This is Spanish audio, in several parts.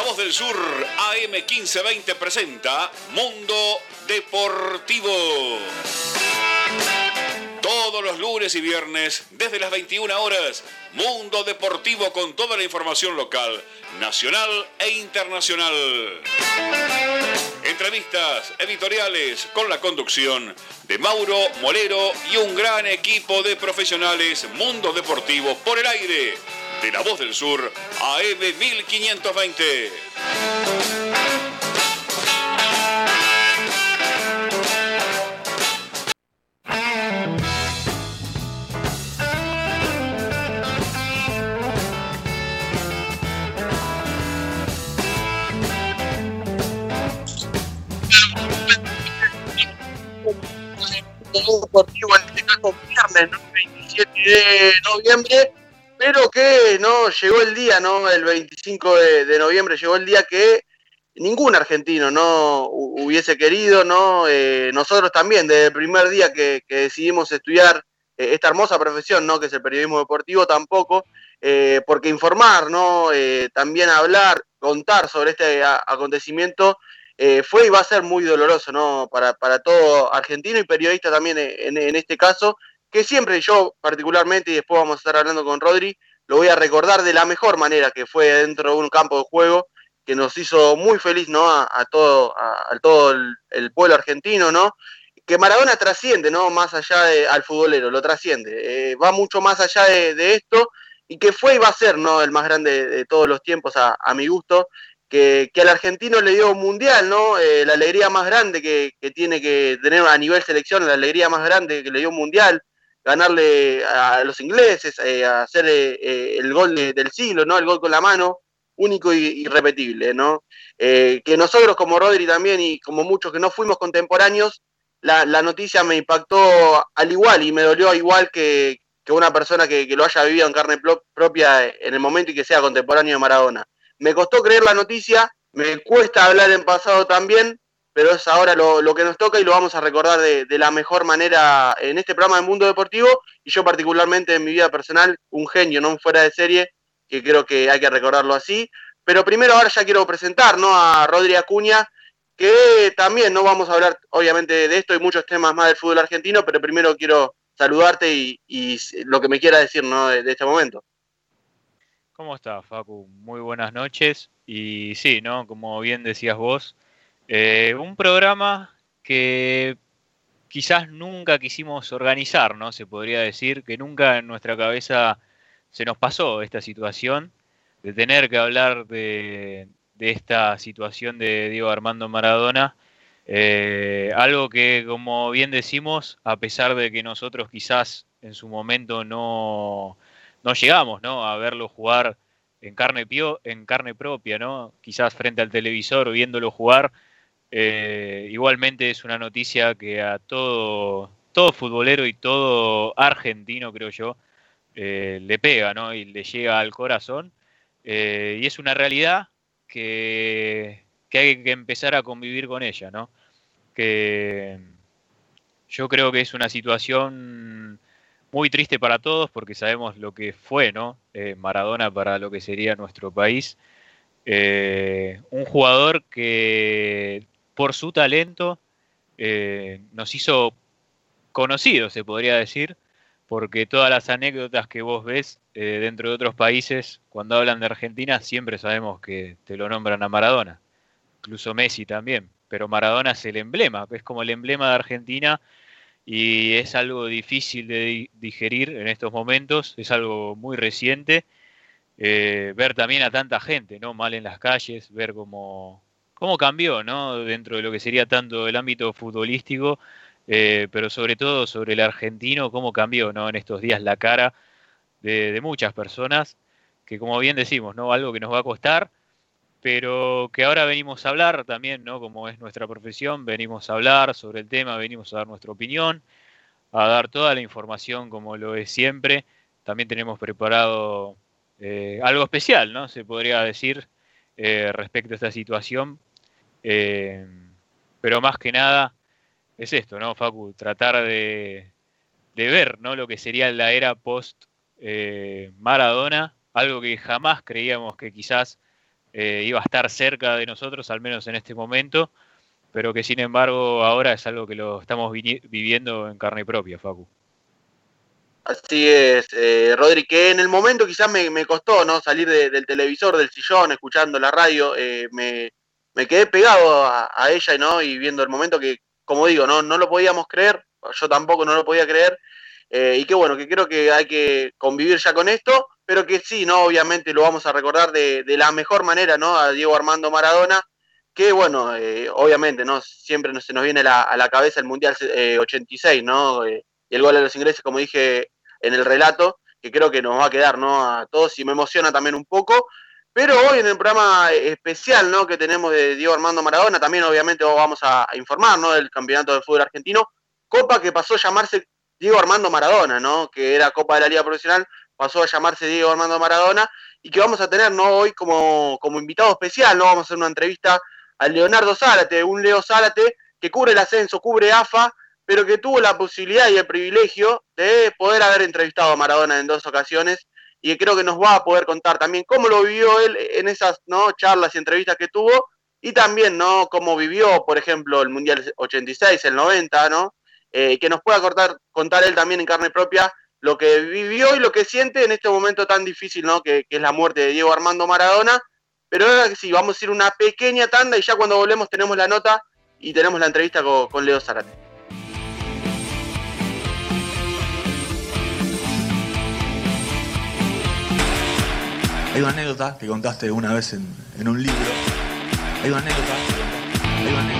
La Voz del Sur AM 1520 presenta Mundo Deportivo. Todos los lunes y viernes, desde las 21 horas, Mundo Deportivo con toda la información local, nacional e internacional. Entrevistas editoriales con la conducción de Mauro Molero y un gran equipo de profesionales Mundo Deportivo por el aire de La Voz del Sur AM 1520. deportivo en este caso viernes, ¿no? 27 de noviembre, pero que no llegó el día, ¿no? El 25 de, noviembre llegó el día que ningún argentino no hubiese querido, ¿no? Eh, nosotros también, desde el primer día que, decidimos estudiar eh, esta hermosa profesión, ¿no? Que es el periodismo deportivo, tampoco, eh, porque informar, ¿no? también hablar, contar sobre este acontecimiento eh, fue y va a ser muy doloroso ¿no? para, todo argentino y periodista también en, este caso, que siempre yo particularmente, y después vamos a estar hablando con Rodri, lo voy a recordar de la mejor manera que fue dentro de un campo de juego que nos hizo muy feliz ¿no? a, todo, todo el, pueblo argentino, ¿no? que Maradona trasciende, ¿no? Más allá de, al futbolero, lo trasciende. Eh, va mucho más allá de, esto y que fue y va a ser, ¿no? El más grande de, todos los tiempos a, mi gusto que, al argentino le dio un mundial, ¿no? Eh, la alegría más grande que, tiene que tener a nivel selección, la alegría más grande que le dio un mundial, ganarle a los ingleses, eh, hacer eh, el gol del siglo, ¿no? El gol con la mano, único y irrepetible, ¿no? que nosotros como Rodri también y como muchos que no fuimos contemporáneos, la, noticia me impactó al igual y me dolió igual que, una persona que, que, lo haya vivido en carne propia en el momento y que sea contemporáneo de Maradona me costó creer la noticia, me cuesta hablar en pasado también, pero es ahora lo, que nos toca y lo vamos a recordar de, la mejor manera en este programa de Mundo Deportivo y yo particularmente en mi vida personal, un genio, no fuera de serie, que creo que hay que recordarlo así. Pero primero ahora ya quiero presentar ¿no? a Rodri Acuña, que también no vamos a hablar obviamente de esto y muchos temas más del fútbol argentino, pero primero quiero saludarte y, lo que me quiera decir ¿no? de este momento. ¿Cómo estás, Facu? Muy buenas noches. Y sí, ¿no? Como bien decías vos, eh, un programa que quizás nunca quisimos organizar, ¿no? Se podría decir que nunca en nuestra cabeza se nos pasó esta situación de tener que hablar de, esta situación de Diego Armando Maradona. Eh, algo que, como bien decimos, a pesar de que nosotros quizás en su momento no, no llegamos ¿no? a verlo jugar en carne, pio, en carne propia, ¿no? quizás frente al televisor viéndolo jugar. Eh, igualmente es una noticia que a todo, todo futbolero y todo argentino, creo yo, eh, le pega ¿no? y le llega al corazón. Eh, y es una realidad que, que, hay que empezar a convivir con ella. ¿no? Que yo creo que es una situación muy triste para todos porque sabemos lo que fue, ¿no? Maradona para lo que sería nuestro país. Un jugador que por su talento eh, nos hizo conocidos, se podría decir, porque todas las anécdotas que vos ves dentro de otros países, cuando hablan de Argentina, siempre sabemos que te lo nombran a Maradona, incluso Messi también, pero Maradona es el emblema, es como el emblema de Argentina y es algo difícil de digerir en estos momentos, es algo muy reciente. Eh, ver también a tanta gente, ¿no? Mal en las calles, ver cómo, cómo cambió, ¿no? Dentro de lo que sería tanto el ámbito futbolístico, eh, pero sobre todo sobre el argentino, cómo cambió, ¿no? En estos días la cara de, muchas personas, que como bien decimos, ¿no? Algo que nos va a costar, pero que ahora venimos a hablar también, ¿no? Como es nuestra profesión, venimos a hablar sobre el tema, venimos a dar nuestra opinión, a dar toda la información como lo es siempre. También tenemos preparado eh, algo especial, ¿no? Se podría decir eh, respecto a esta situación. Eh, pero más que nada es esto, ¿no, Facu? Tratar de, de ver, ¿no? Lo que sería la era post Maradona, algo que jamás creíamos que quizás eh, iba a estar cerca de nosotros, al menos en este momento, pero que sin embargo ahora es algo que lo estamos viviendo en carne propia, Facu. Así es, eh, Rodri, que en el momento quizás me, costó no salir del televisor, del sillón, escuchando la radio, eh, me, quedé pegado a, ella ¿no? y viendo el momento que, como digo, no, no lo podíamos creer, yo tampoco no lo podía creer, eh, y que bueno, que creo que hay que convivir ya con esto, pero que sí, ¿no? Obviamente lo vamos a recordar de, la mejor manera, ¿no? A Diego Armando Maradona, que bueno, eh, obviamente, ¿no? Siempre se nos viene a la cabeza el Mundial 86, ¿no? y el gol de los ingleses, como dije en el relato, que creo que nos va a quedar, ¿no? A todos y me emociona también un poco. Pero hoy en el programa especial, ¿no? Que tenemos de Diego Armando Maradona, también obviamente vamos a informar, ¿no? Del campeonato de fútbol argentino. Copa que pasó a llamarse Diego Armando Maradona, ¿no? Que era Copa de la Liga Profesional, pasó a llamarse Diego Armando Maradona y que vamos a tener, ¿no? Hoy como, como invitado especial, ¿no? Vamos a hacer una entrevista al Leonardo Zárate, un Leo Zárate que cubre el ascenso, cubre AFA pero que tuvo la posibilidad y el privilegio de poder haber entrevistado a Maradona en dos ocasiones y creo que nos va a poder contar también cómo lo vivió él en esas ¿no? charlas y entrevistas que tuvo y también no cómo vivió, por ejemplo, el Mundial 86, el 90, ¿no? Eh, que nos pueda contar, contar él también en carne propia lo que vivió y lo que siente en este momento tan difícil, ¿no? Que, es la muerte de Diego Armando Maradona. Pero ahora sí, vamos a ir una pequeña tanda y ya cuando volvemos tenemos la nota y tenemos la entrevista con, con Leo Zarate. Hay una anécdota que contaste una vez en, en un libro. Hay una anécdota. Hay una anécdota.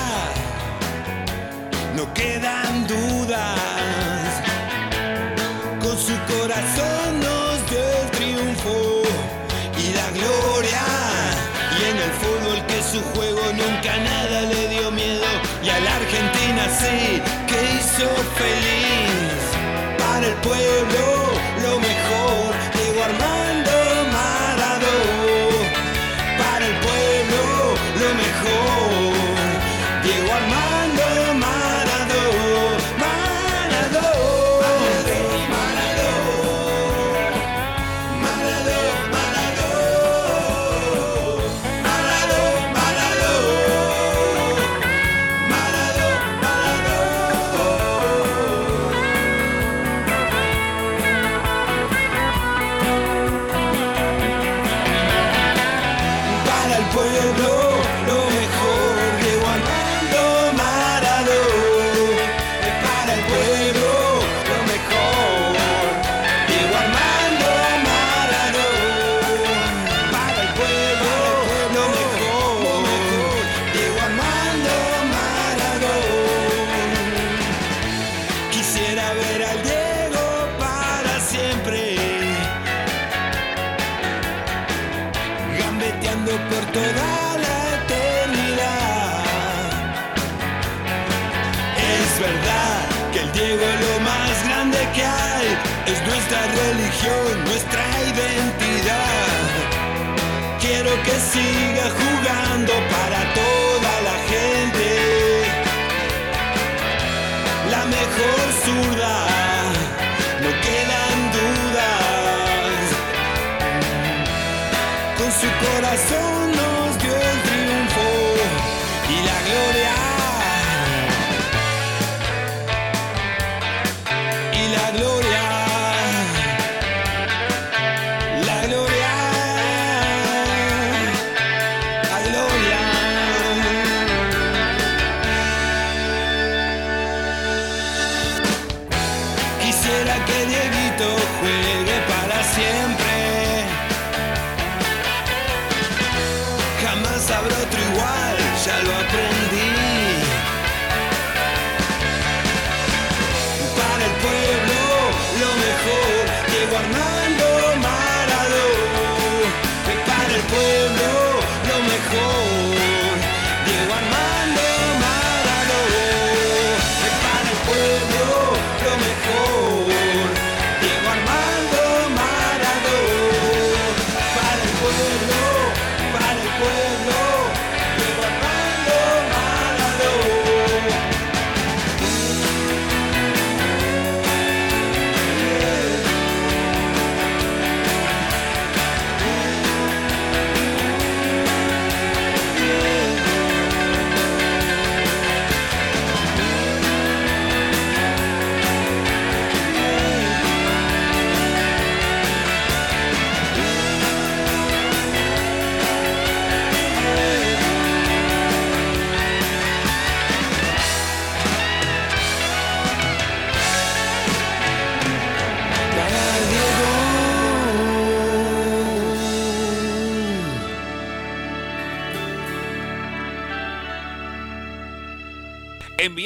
su juego nunca nada le dio miedo. Y a la Argentina sí que hizo feliz. Para el pueblo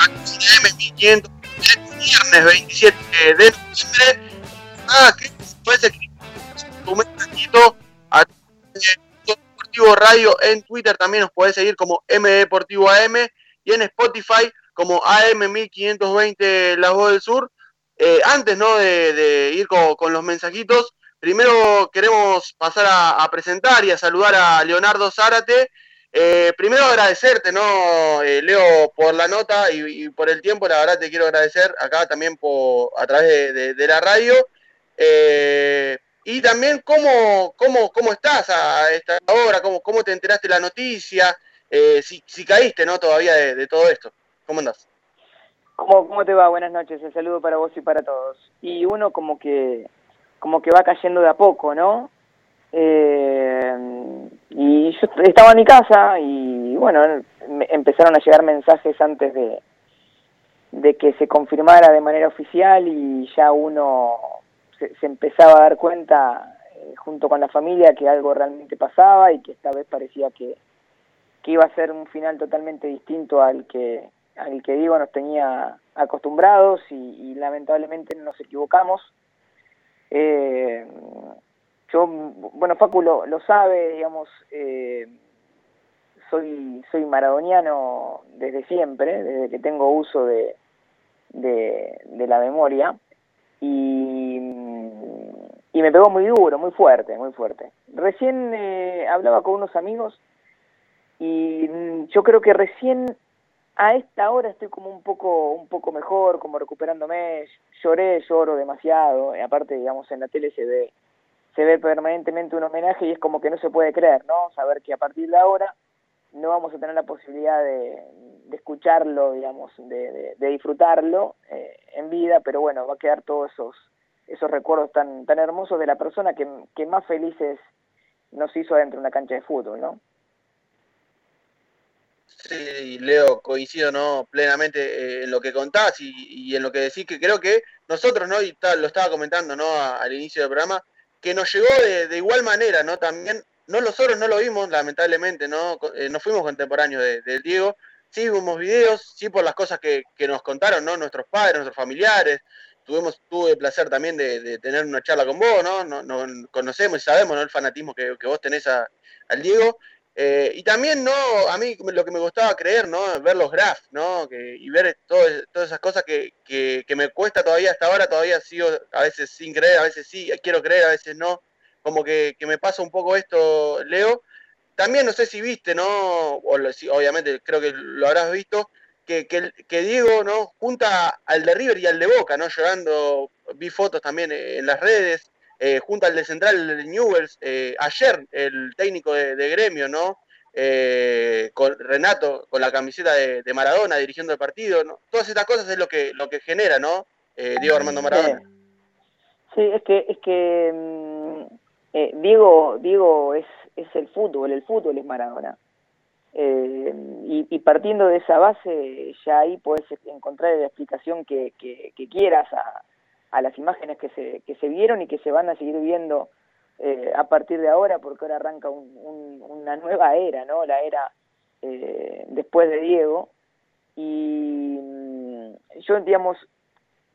M500, viernes 27 de noviembre. Ah, que tu mensajito a Deportivo Radio en Twitter también nos podés seguir como M Deportivo AM y en Spotify como AM1520 La Voz del Sur. Eh, antes ¿no? de, de ir con, con los mensajitos, primero queremos pasar a, a presentar y a saludar a Leonardo Zárate. Eh, primero agradecerte, ¿no, eh, Leo, por la nota y, por el tiempo. La verdad te quiero agradecer acá también por, a través de, la radio. Eh, y también cómo, cómo, cómo estás a esta hora, cómo, cómo te enteraste la noticia, eh, si, caíste ¿no? todavía de, de todo esto. ¿Cómo andás? ¿Cómo, ¿Cómo te va? Buenas noches, el saludo para vos y para todos. Y uno como que, como que va cayendo de a poco, ¿no? Eh, y yo estaba en mi casa y bueno, empezaron a llegar mensajes antes de, de que se confirmara de manera oficial y ya uno se, se empezaba a dar cuenta eh, junto con la familia que algo realmente pasaba y que esta vez parecía que, que iba a ser un final totalmente distinto al que al que Diego nos tenía acostumbrados y, y lamentablemente nos equivocamos. Eh, yo, bueno, Facu lo, lo sabe, digamos, eh, soy, soy maradoniano desde siempre, desde que tengo uso de, de, la memoria y, y me pegó muy duro, muy fuerte, muy fuerte. Recién eh, hablaba con unos amigos y mm, yo creo que recién a esta hora estoy como un poco un poco mejor, como recuperándome, lloré, lloro demasiado, y aparte digamos en la tele se ve se ve permanentemente un homenaje y es como que no se puede creer, ¿no? Saber que a partir de ahora no vamos a tener la posibilidad de, de escucharlo, digamos, de, de, disfrutarlo eh, en vida, pero bueno, va a quedar todos esos esos recuerdos tan tan hermosos de la persona que, que más felices nos hizo dentro de una cancha de fútbol, ¿no? Sí, Leo, coincido ¿no? plenamente eh, en lo que contás y, en lo que decís, que creo que nosotros, ¿no? y ta- lo estaba comentando ¿no? Al inicio del programa, que nos llegó de, de igual manera, ¿no? También, no nosotros no lo vimos, lamentablemente, ¿no? Eh, no fuimos contemporáneos de, Diego, sí vimos videos, sí por las cosas que, que nos contaron, ¿no? Nuestros padres, nuestros familiares, tuvimos, tuve el placer también de, tener una charla con vos, ¿no? No, no- conocemos y sabemos, ¿no? El fanatismo que, que vos tenés a- al Diego. Eh, y también, ¿no? A mí lo que me gustaba creer, ¿no? Ver los graphs, ¿no? Y ver todo- todas esas cosas que, que, me cuesta todavía hasta ahora, todavía sigo a veces sin creer, a veces sí, quiero creer, a veces no. Como que, que me pasa un poco esto, Leo. También no sé si viste, ¿no? O obviamente creo que lo habrás visto, que, que, que Diego, ¿no? Junta al de River y al de Boca, ¿no? Llorando, vi fotos también en las redes, eh, junto al de Central, el Newells, eh, ayer el técnico de, gremio, ¿no? eh, con Renato con la camiseta de, Maradona dirigiendo el partido, ¿no? Todas estas cosas es lo que, lo que genera, ¿no? Eh, Diego Armando Maradona. Sí, es que, es que mm, Diego, Diego es, es el fútbol, el fútbol es Maradona. Eh, y, y partiendo de esa base, ya ahí puedes encontrar la explicación que, que, que quieras a, a las imágenes que se, que se vieron y que se van a seguir viendo eh, a partir de ahora, porque ahora arranca un, un, una nueva era, ¿no? La era eh, después de Diego. Y mm, yo, digamos,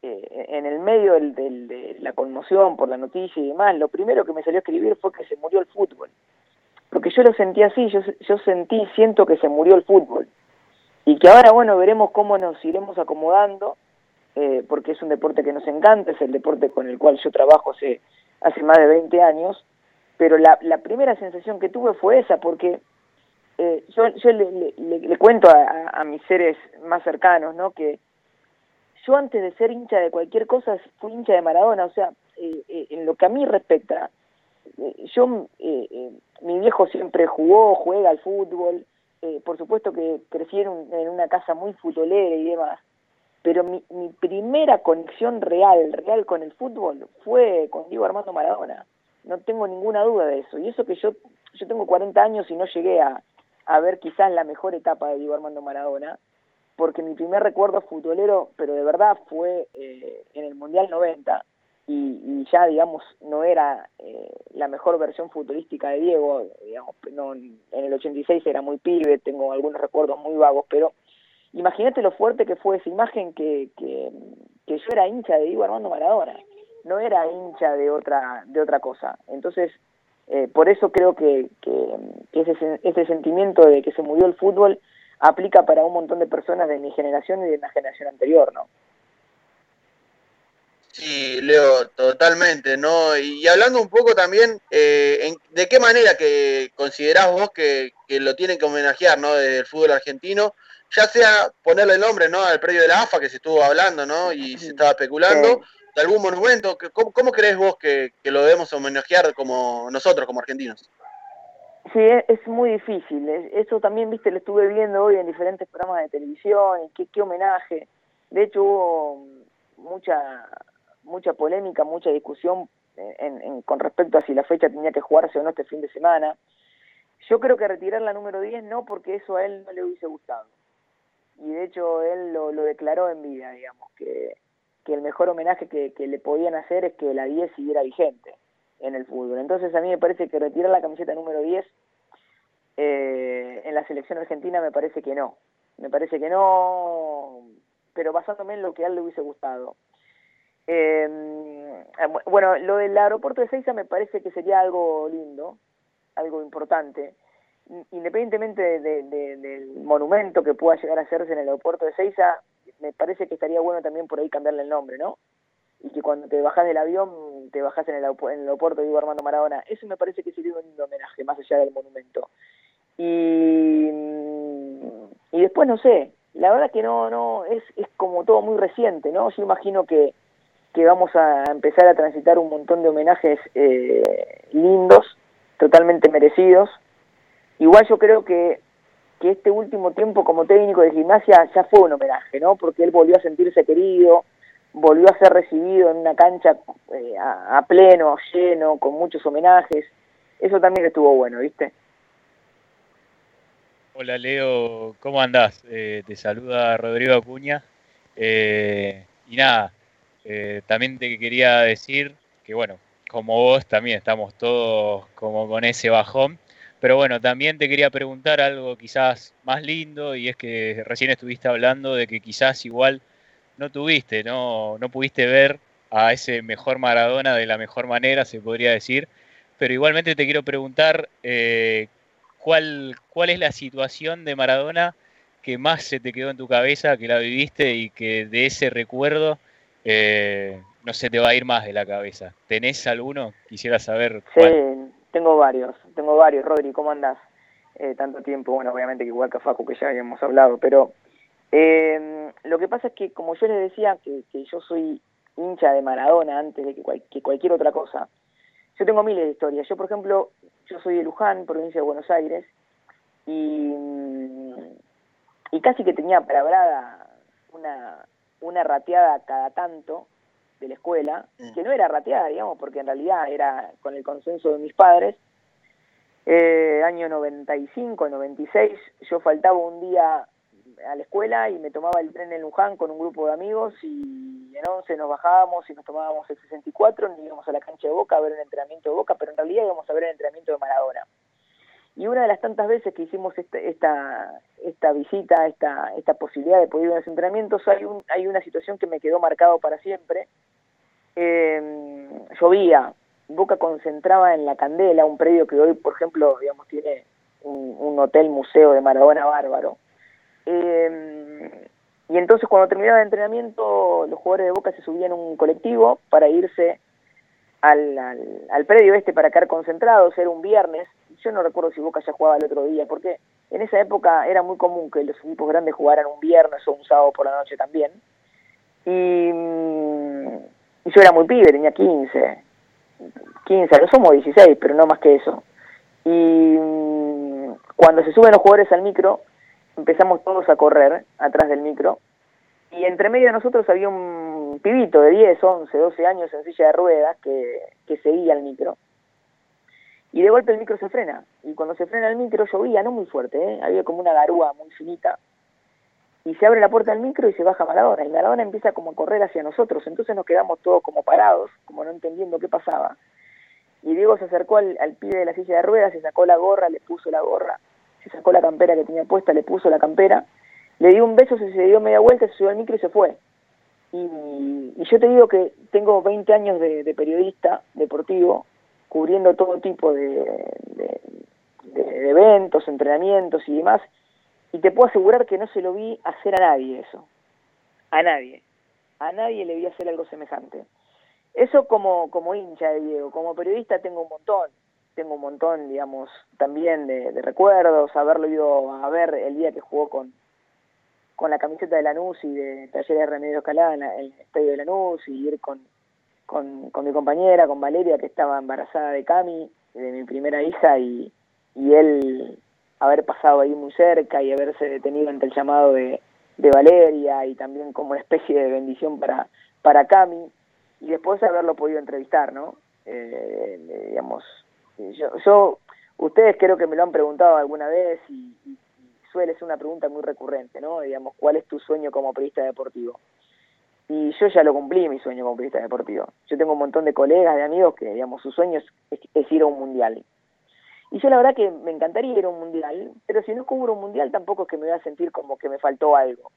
eh, en el medio del, del, de la conmoción por la noticia y demás, lo primero que me salió a escribir fue que se murió el fútbol. Porque yo lo sentí así, yo, yo sentí, siento que se murió el fútbol. Y que ahora, bueno, veremos cómo nos iremos acomodando, eh, porque es un deporte que nos encanta, es el deporte con el cual yo trabajo hace, hace más de 20 años, pero la, la primera sensación que tuve fue esa, porque eh, yo, yo le, le, le cuento a, a, mis seres más cercanos, ¿no? Que yo antes de ser hincha de cualquier cosa fui hincha de Maradona, o sea, eh, eh, en lo que a mí respecta, yo, mi viejo siempre jugó, juega al fútbol, por supuesto que crecí en, un, en, una casa muy futbolera y demás, pero mi, mi primera conexión real, real con el fútbol fue con Diego Armando Maradona, no tengo ninguna duda de eso, y eso que yo, yo tengo 40 años y no llegué a, ver quizás la mejor etapa de Diego Armando Maradona, porque mi primer recuerdo futbolero, pero de verdad fue eh, en el Mundial 90, y, y ya, digamos, no era eh, la mejor versión futbolística de Diego, digamos, no, en el 86 era muy pibe, tengo algunos recuerdos muy vagos, pero imagínate lo fuerte que fue esa imagen que, que, yo era hincha de Diego Armando Maradona, no era hincha de otra, de otra cosa. Entonces, eh, por eso creo que, que, ese, ese sentimiento de que se murió el fútbol aplica para un montón de personas de mi generación y de la generación anterior, ¿no? Sí, Leo, totalmente, ¿no? Y hablando un poco también, eh, en, ¿de qué manera que considerás vos que, que, lo tienen que homenajear, ¿no? Del fútbol argentino, ya sea ponerle el nombre, ¿no? Al predio de la AFA que se estuvo hablando, ¿no? Y se estaba especulando, de algún monumento, ¿cómo, cómo crees vos que, que, lo debemos homenajear como nosotros, como argentinos? Sí, es muy difícil. Eso también, viste, lo estuve viendo hoy en diferentes programas de televisión, y qué, qué homenaje. De hecho, hubo mucha mucha polémica, mucha discusión en, en, con respecto a si la fecha tenía que jugarse o no este fin de semana. Yo creo que retirar la número 10 no, porque eso a él no le hubiese gustado. Y de hecho él lo, lo declaró en vida, digamos, que, que el mejor homenaje que, que, le podían hacer es que la 10 siguiera vigente en el fútbol. Entonces a mí me parece que retirar la camiseta número 10 eh, en la selección argentina me parece que no. Me parece que no, pero basándome en lo que a él le hubiese gustado. Eh, bueno, lo del aeropuerto de Seiza me parece que sería algo lindo, algo importante. Independientemente de, de, de, del monumento que pueda llegar a hacerse en el aeropuerto de Seiza, me parece que estaría bueno también por ahí cambiarle el nombre, ¿no? Y que cuando te bajas del avión, te bajas en el, en el aeropuerto de Diego Armando Maradona. Eso me parece que sería un homenaje, más allá del monumento. Y, y después, no sé, la verdad que no, no, es, es como todo muy reciente, ¿no? Yo imagino que que vamos a empezar a transitar un montón de homenajes eh, lindos, totalmente merecidos. Igual yo creo que, que este último tiempo como técnico de gimnasia ya fue un homenaje, ¿no? Porque él volvió a sentirse querido, volvió a ser recibido en una cancha eh, a, a, pleno, lleno, con muchos homenajes. Eso también estuvo bueno, ¿viste? Hola Leo, ¿cómo andás? Eh, te saluda Rodrigo Acuña. Eh, y nada, eh, también te quería decir que, bueno, como vos también estamos todos como con ese bajón. Pero bueno, también te quería preguntar algo quizás más lindo y es que recién estuviste hablando de que quizás igual no tuviste, no, no pudiste ver a ese mejor Maradona de la mejor manera, se podría decir. Pero igualmente te quiero preguntar eh, ¿cuál, cuál es la situación de Maradona que más se te quedó en tu cabeza, que la viviste y que de ese recuerdo eh, no se te va a ir más de la cabeza. ¿Tenés alguno? Quisiera saber. Cuál. Tengo varios, tengo varios. Rodri, ¿cómo andás? Eh, tanto tiempo, bueno, obviamente que igual que Facu, que ya habíamos hablado, pero eh, lo que pasa es que, como yo les decía, que, que yo soy hincha de Maradona antes de que, cual, que cualquier otra cosa, yo tengo miles de historias. Yo, por ejemplo, yo soy de Luján, provincia de Buenos Aires, y, casi que tenía palabrada una, una rateada cada tanto de la escuela, que no era rateada, digamos, porque en realidad era con el consenso de mis padres. Eh, año 95, 96, yo faltaba un día a la escuela y me tomaba el tren en Luján con un grupo de amigos y en 11 nos bajábamos y nos tomábamos el 64, y íbamos a la cancha de Boca a ver el entrenamiento de Boca, pero en realidad íbamos a ver el entrenamiento de Maradona. Y una de las tantas veces que hicimos esta, esta, esta visita, esta, esta posibilidad de poder ir a los entrenamientos, hay, un, hay una situación que me quedó marcado para siempre. Eh, llovía, Boca concentraba en la Candela, un predio que hoy, por ejemplo, digamos, tiene un, hotel museo de Maradona bárbaro. Eh, y entonces cuando terminaba el entrenamiento, los jugadores de Boca se subían a un colectivo para irse al, al, al predio este para quedar concentrados, era un viernes, yo no recuerdo si Boca ya jugaba el otro día, porque en esa época era muy común que los equipos grandes jugaran un viernes o un sábado por la noche también. Y, mm, y yo era muy pibe, tenía 15, 15, no somos 16, pero no más que eso. Y mm, cuando se suben los jugadores al micro, empezamos todos a correr atrás del micro. Y entre medio de nosotros había un pibito de 10, 11, 12 años en silla de ruedas que, que seguía el micro. Y de golpe el micro se frena. Y cuando se frena el micro llovía, no muy fuerte, ¿eh? había como una garúa muy finita. Y se abre la puerta del micro y se baja Maradona. Y Maradona empieza como a correr hacia nosotros. Entonces nos quedamos todos como parados, como no entendiendo qué pasaba. Y Diego se acercó al, pibe de la silla de ruedas, se sacó la gorra, le puso la gorra, se sacó la campera que tenía puesta, le puso la campera, le dio un beso, se, se dio media vuelta, se subió al micro y se fue. Y, y yo te digo que tengo 20 años de, periodista deportivo, cubriendo todo tipo de eventos, entrenamientos y demás, y te puedo asegurar que no se lo vi hacer a nadie eso. A nadie. A nadie le vi hacer algo semejante. Eso como, como hincha de Diego, como periodista tengo un montón, tengo un montón, digamos, también de, recuerdos, haberlo ido a ver el día que jugó con, con la camiseta de Lanús y de Talleres de Remedio Escalada en el estadio de Lanús y ir con, con, con mi compañera, con Valeria, que estaba embarazada de Cami, de mi primera hija, y, y él haber pasado ahí muy cerca y haberse detenido ante el llamado de, Valeria y también como una especie de bendición para, para Cami y después haberlo podido entrevistar, ¿no? Eh, eh, digamos, yo, yo, ustedes creo que me lo han preguntado alguna vez y, suele ser una pregunta muy recurrente, ¿no? Digamos, ¿cuál es tu sueño como periodista deportivo? Y yo ya lo cumplí, mi sueño como periodista deportivo. Yo tengo un montón de colegas, de amigos que, digamos, su sueño es, es ir a un mundial. Y yo la verdad que me encantaría ir a un mundial, pero si no cubro un mundial tampoco es que me voy a sentir como que me faltó algo.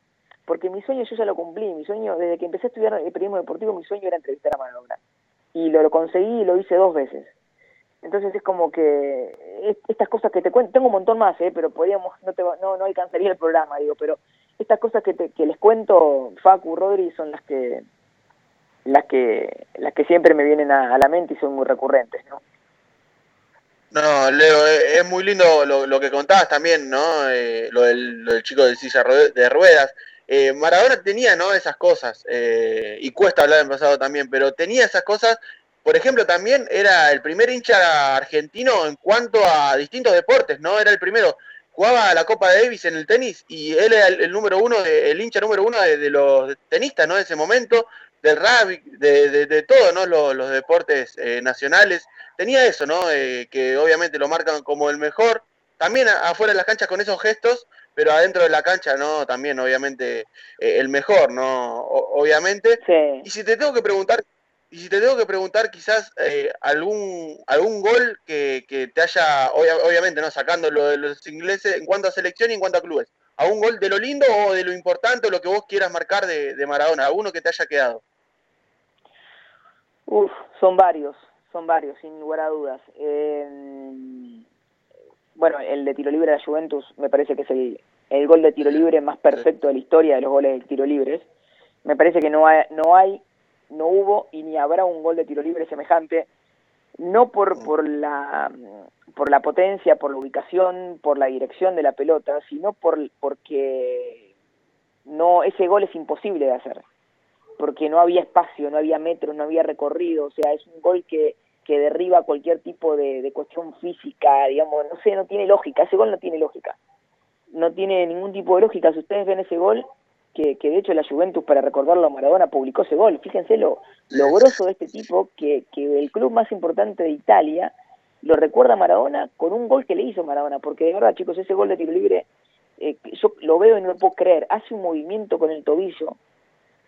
Porque mi sueño yo ya lo cumplí, mi sueño, desde que empecé a estudiar el periodismo deportivo, mi sueño era entrevistar a Maradona. Y lo, lo conseguí y lo hice dos veces. Entonces es como que estas cosas que te cuento, tengo un montón más, ¿eh? pero podríamos, no, te, no, no alcanzaría el programa, digo, pero estas cosas que, te, que les cuento, Facu, Rodri, son las que, las que, las que siempre me vienen a, a la mente y son muy recurrentes, ¿no? No, Leo, es muy lindo lo, lo que contabas también, ¿no? Eh, lo, del, del, chico de silla de ruedas. Eh, Maradona tenía, ¿no? Esas cosas, eh, y cuesta hablar en pasado también, pero tenía esas cosas. Por ejemplo, también era el primer hincha argentino en cuanto a distintos deportes, ¿no? Era el primero. Jugaba la Copa Davis en el tenis y él era el, número uno, de, el hincha número uno de, de los tenistas, ¿no? En ese momento, del rugby, de, de, de todo, ¿no? Los, los deportes eh, nacionales. Tenía eso, ¿no? Eh, que obviamente lo marcan como el mejor. También afuera de las canchas con esos gestos, pero adentro de la cancha, ¿no? También, obviamente, eh, el mejor, ¿no? O, obviamente. Sí. Y si te tengo que preguntar, y si te tengo que preguntar quizás eh, algún algún gol que, que te haya, ob obviamente, ¿no? Sacando lo de los ingleses en cuanto a selección y en cuanto a clubes. ¿Algún gol de lo lindo o de lo importante o lo que vos quieras marcar de, de Maradona? ¿Alguno que te haya quedado? Uf, son varios, son varios, sin lugar a dudas. Eh, bueno, el de tiro libre de la Juventus me parece que es el, el gol de tiro libre más perfecto de la historia de los goles de tiro libres. Me parece que no hay, no hay, no hubo y ni habrá un gol de tiro libre semejante, no por, por la por la potencia, por la ubicación, por la dirección de la pelota, sino por porque no ese gol es imposible de hacer, porque no había espacio, no había metros, no había recorrido, o sea, es un gol que que derriba cualquier tipo de, de cuestión física, digamos, no sé, no tiene lógica, ese gol no tiene lógica, no tiene ningún tipo de lógica, si ustedes ven ese gol, que, que de hecho la Juventus, para recordarlo a Maradona, publicó ese gol, fíjense lo, lo grosso de este tipo, que, que el club más importante de Italia lo recuerda Maradona con un gol que le hizo Maradona, porque de verdad chicos, ese gol de tiro libre, eh, yo lo veo y no lo puedo creer, hace un movimiento con el tobillo,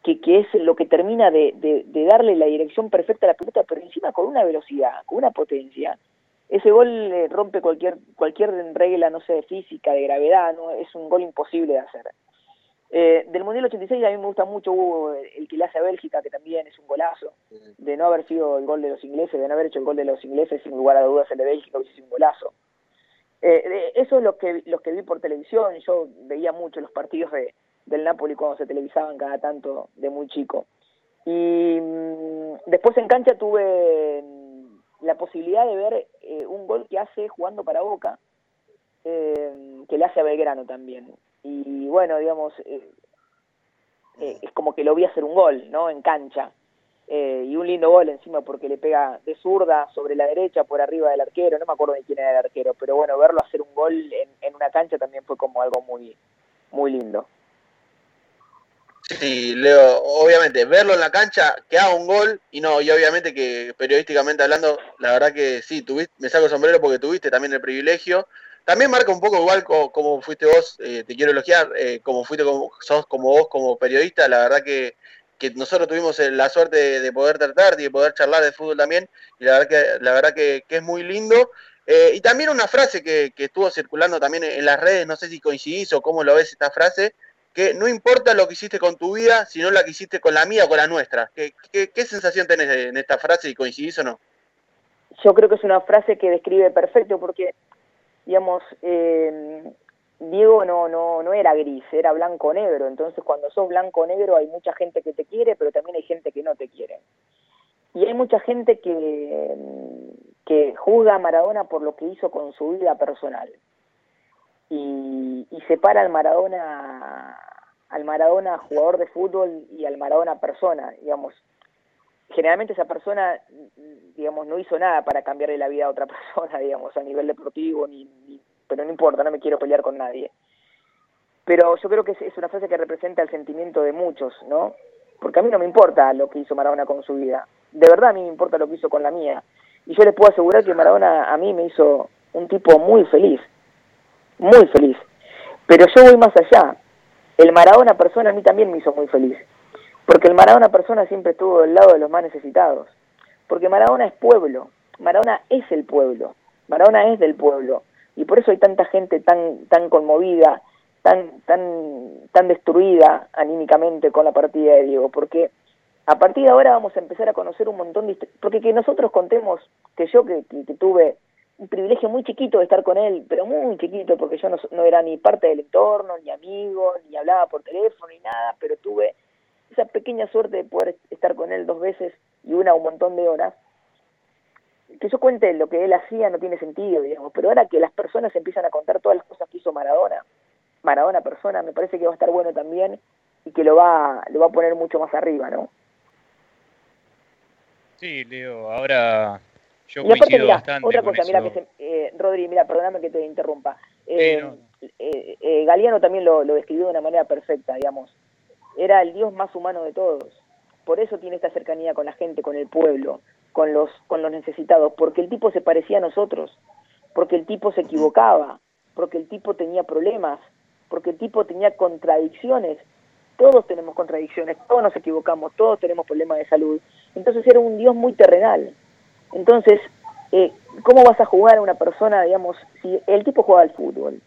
que, que es lo que termina de, de, de, darle la dirección perfecta a la pelota, pero encima con una velocidad, con una potencia. Ese gol eh, rompe cualquier cualquier regla, no sé, de física, de gravedad, no es un gol imposible de hacer. Eh, del Mundial 86 a mí me gusta mucho Hugo, el que le hace a Bélgica, que también es un golazo, de no haber sido el gol de los ingleses, de no haber hecho el gol de los ingleses, sin lugar a dudas el de Bélgica hubiese sido un golazo. Eh, eso es lo que, los que vi por televisión, yo veía mucho los partidos de, del Napoli cuando se televisaban cada tanto de muy chico. Y mmm, después en cancha tuve la posibilidad de ver eh, un gol que hace jugando para Boca, eh, que le hace a Belgrano también. Y bueno, digamos, eh, eh, es como que lo vi hacer un gol, ¿no? En cancha. Eh, y un lindo gol encima porque le pega de zurda sobre la derecha por arriba del arquero, no me acuerdo de quién era el arquero, pero bueno, verlo hacer un gol en, en una cancha también fue como algo muy, muy lindo. Sí, Leo, obviamente, verlo en la cancha, que haga un gol, y no, y obviamente que periodísticamente hablando, la verdad que sí, tuviste, me saco el sombrero porque tuviste también el privilegio. También marca un poco igual como, fuiste vos, eh, te quiero elogiar, eh, como fuiste como, sos como vos como periodista, la verdad que, que nosotros tuvimos la suerte de, de, poder tratar y de poder charlar de fútbol también, y la verdad que, la verdad que, es muy lindo. Eh, y también una frase que, que estuvo circulando también en las redes, no sé si coincidís o cómo lo ves esta frase, que no importa lo que hiciste con tu vida, sino la que hiciste con la mía o con la nuestra. ¿Qué, qué, qué sensación tenés en esta frase y coincidís o no? Yo creo que es una frase que describe perfecto porque, digamos, eh, Diego no, no, no era gris, era blanco-negro. Entonces, cuando sos blanco-negro hay mucha gente que te quiere, pero también hay gente que no te quiere. Y hay mucha gente que, que juzga a Maradona por lo que hizo con su vida personal y, y separa al Maradona al Maradona jugador de fútbol y al Maradona persona, digamos. Generalmente esa persona, digamos, no hizo nada para cambiarle la vida a otra persona, digamos, a nivel deportivo, ni, pero no importa, no me quiero pelear con nadie. Pero yo creo que es, es una frase que representa el sentimiento de muchos, ¿no? Porque a mí no me importa lo que hizo Maradona con su vida. De verdad a mí me importa lo que hizo con la mía. Y yo les puedo asegurar que Maradona a mí me hizo un tipo muy feliz muy feliz. Pero yo voy más allá. El Maradona persona a mí también me hizo muy feliz. Porque el Maradona persona siempre estuvo del lado de los más necesitados. Porque Maradona es pueblo. Maradona es el pueblo. Maradona es del pueblo. Y por eso hay tanta gente tan, tan conmovida, tan, tan, tan destruida anímicamente con la partida de Diego. Porque a partir de ahora vamos a empezar a conocer un montón de porque que nosotros contemos que yo que, tuve un privilegio muy chiquito de estar con él, pero muy chiquito, porque yo no, no, era ni parte del entorno, ni amigo, ni hablaba por teléfono, ni nada, pero tuve esa pequeña suerte de poder estar con él dos veces y una un montón de horas. Que yo cuente lo que él hacía no tiene sentido, digamos, pero ahora que las personas empiezan a contar todas las cosas que hizo Maradona, Maradona persona, me parece que va a estar bueno también y que lo va, lo va a poner mucho más arriba, ¿no? Sí, Leo, ahora yo y aparte, mira, otra cosa, mira, que se, eh, Rodri, mira, perdóname que te interrumpa. Eh, sí, no. eh, eh, Galeano también lo, lo, describió de una manera perfecta, digamos. Era el Dios más humano de todos. Por eso tiene esta cercanía con la gente, con el pueblo, con los, con los necesitados, porque el tipo se parecía a nosotros, porque el tipo se equivocaba, porque el tipo tenía problemas, porque el tipo tenía contradicciones. Todos tenemos contradicciones, todos nos equivocamos, todos tenemos problemas de salud. Entonces era un Dios muy terrenal entonces, eh, ¿cómo vas a jugar a una persona, digamos, si el tipo juega al fútbol?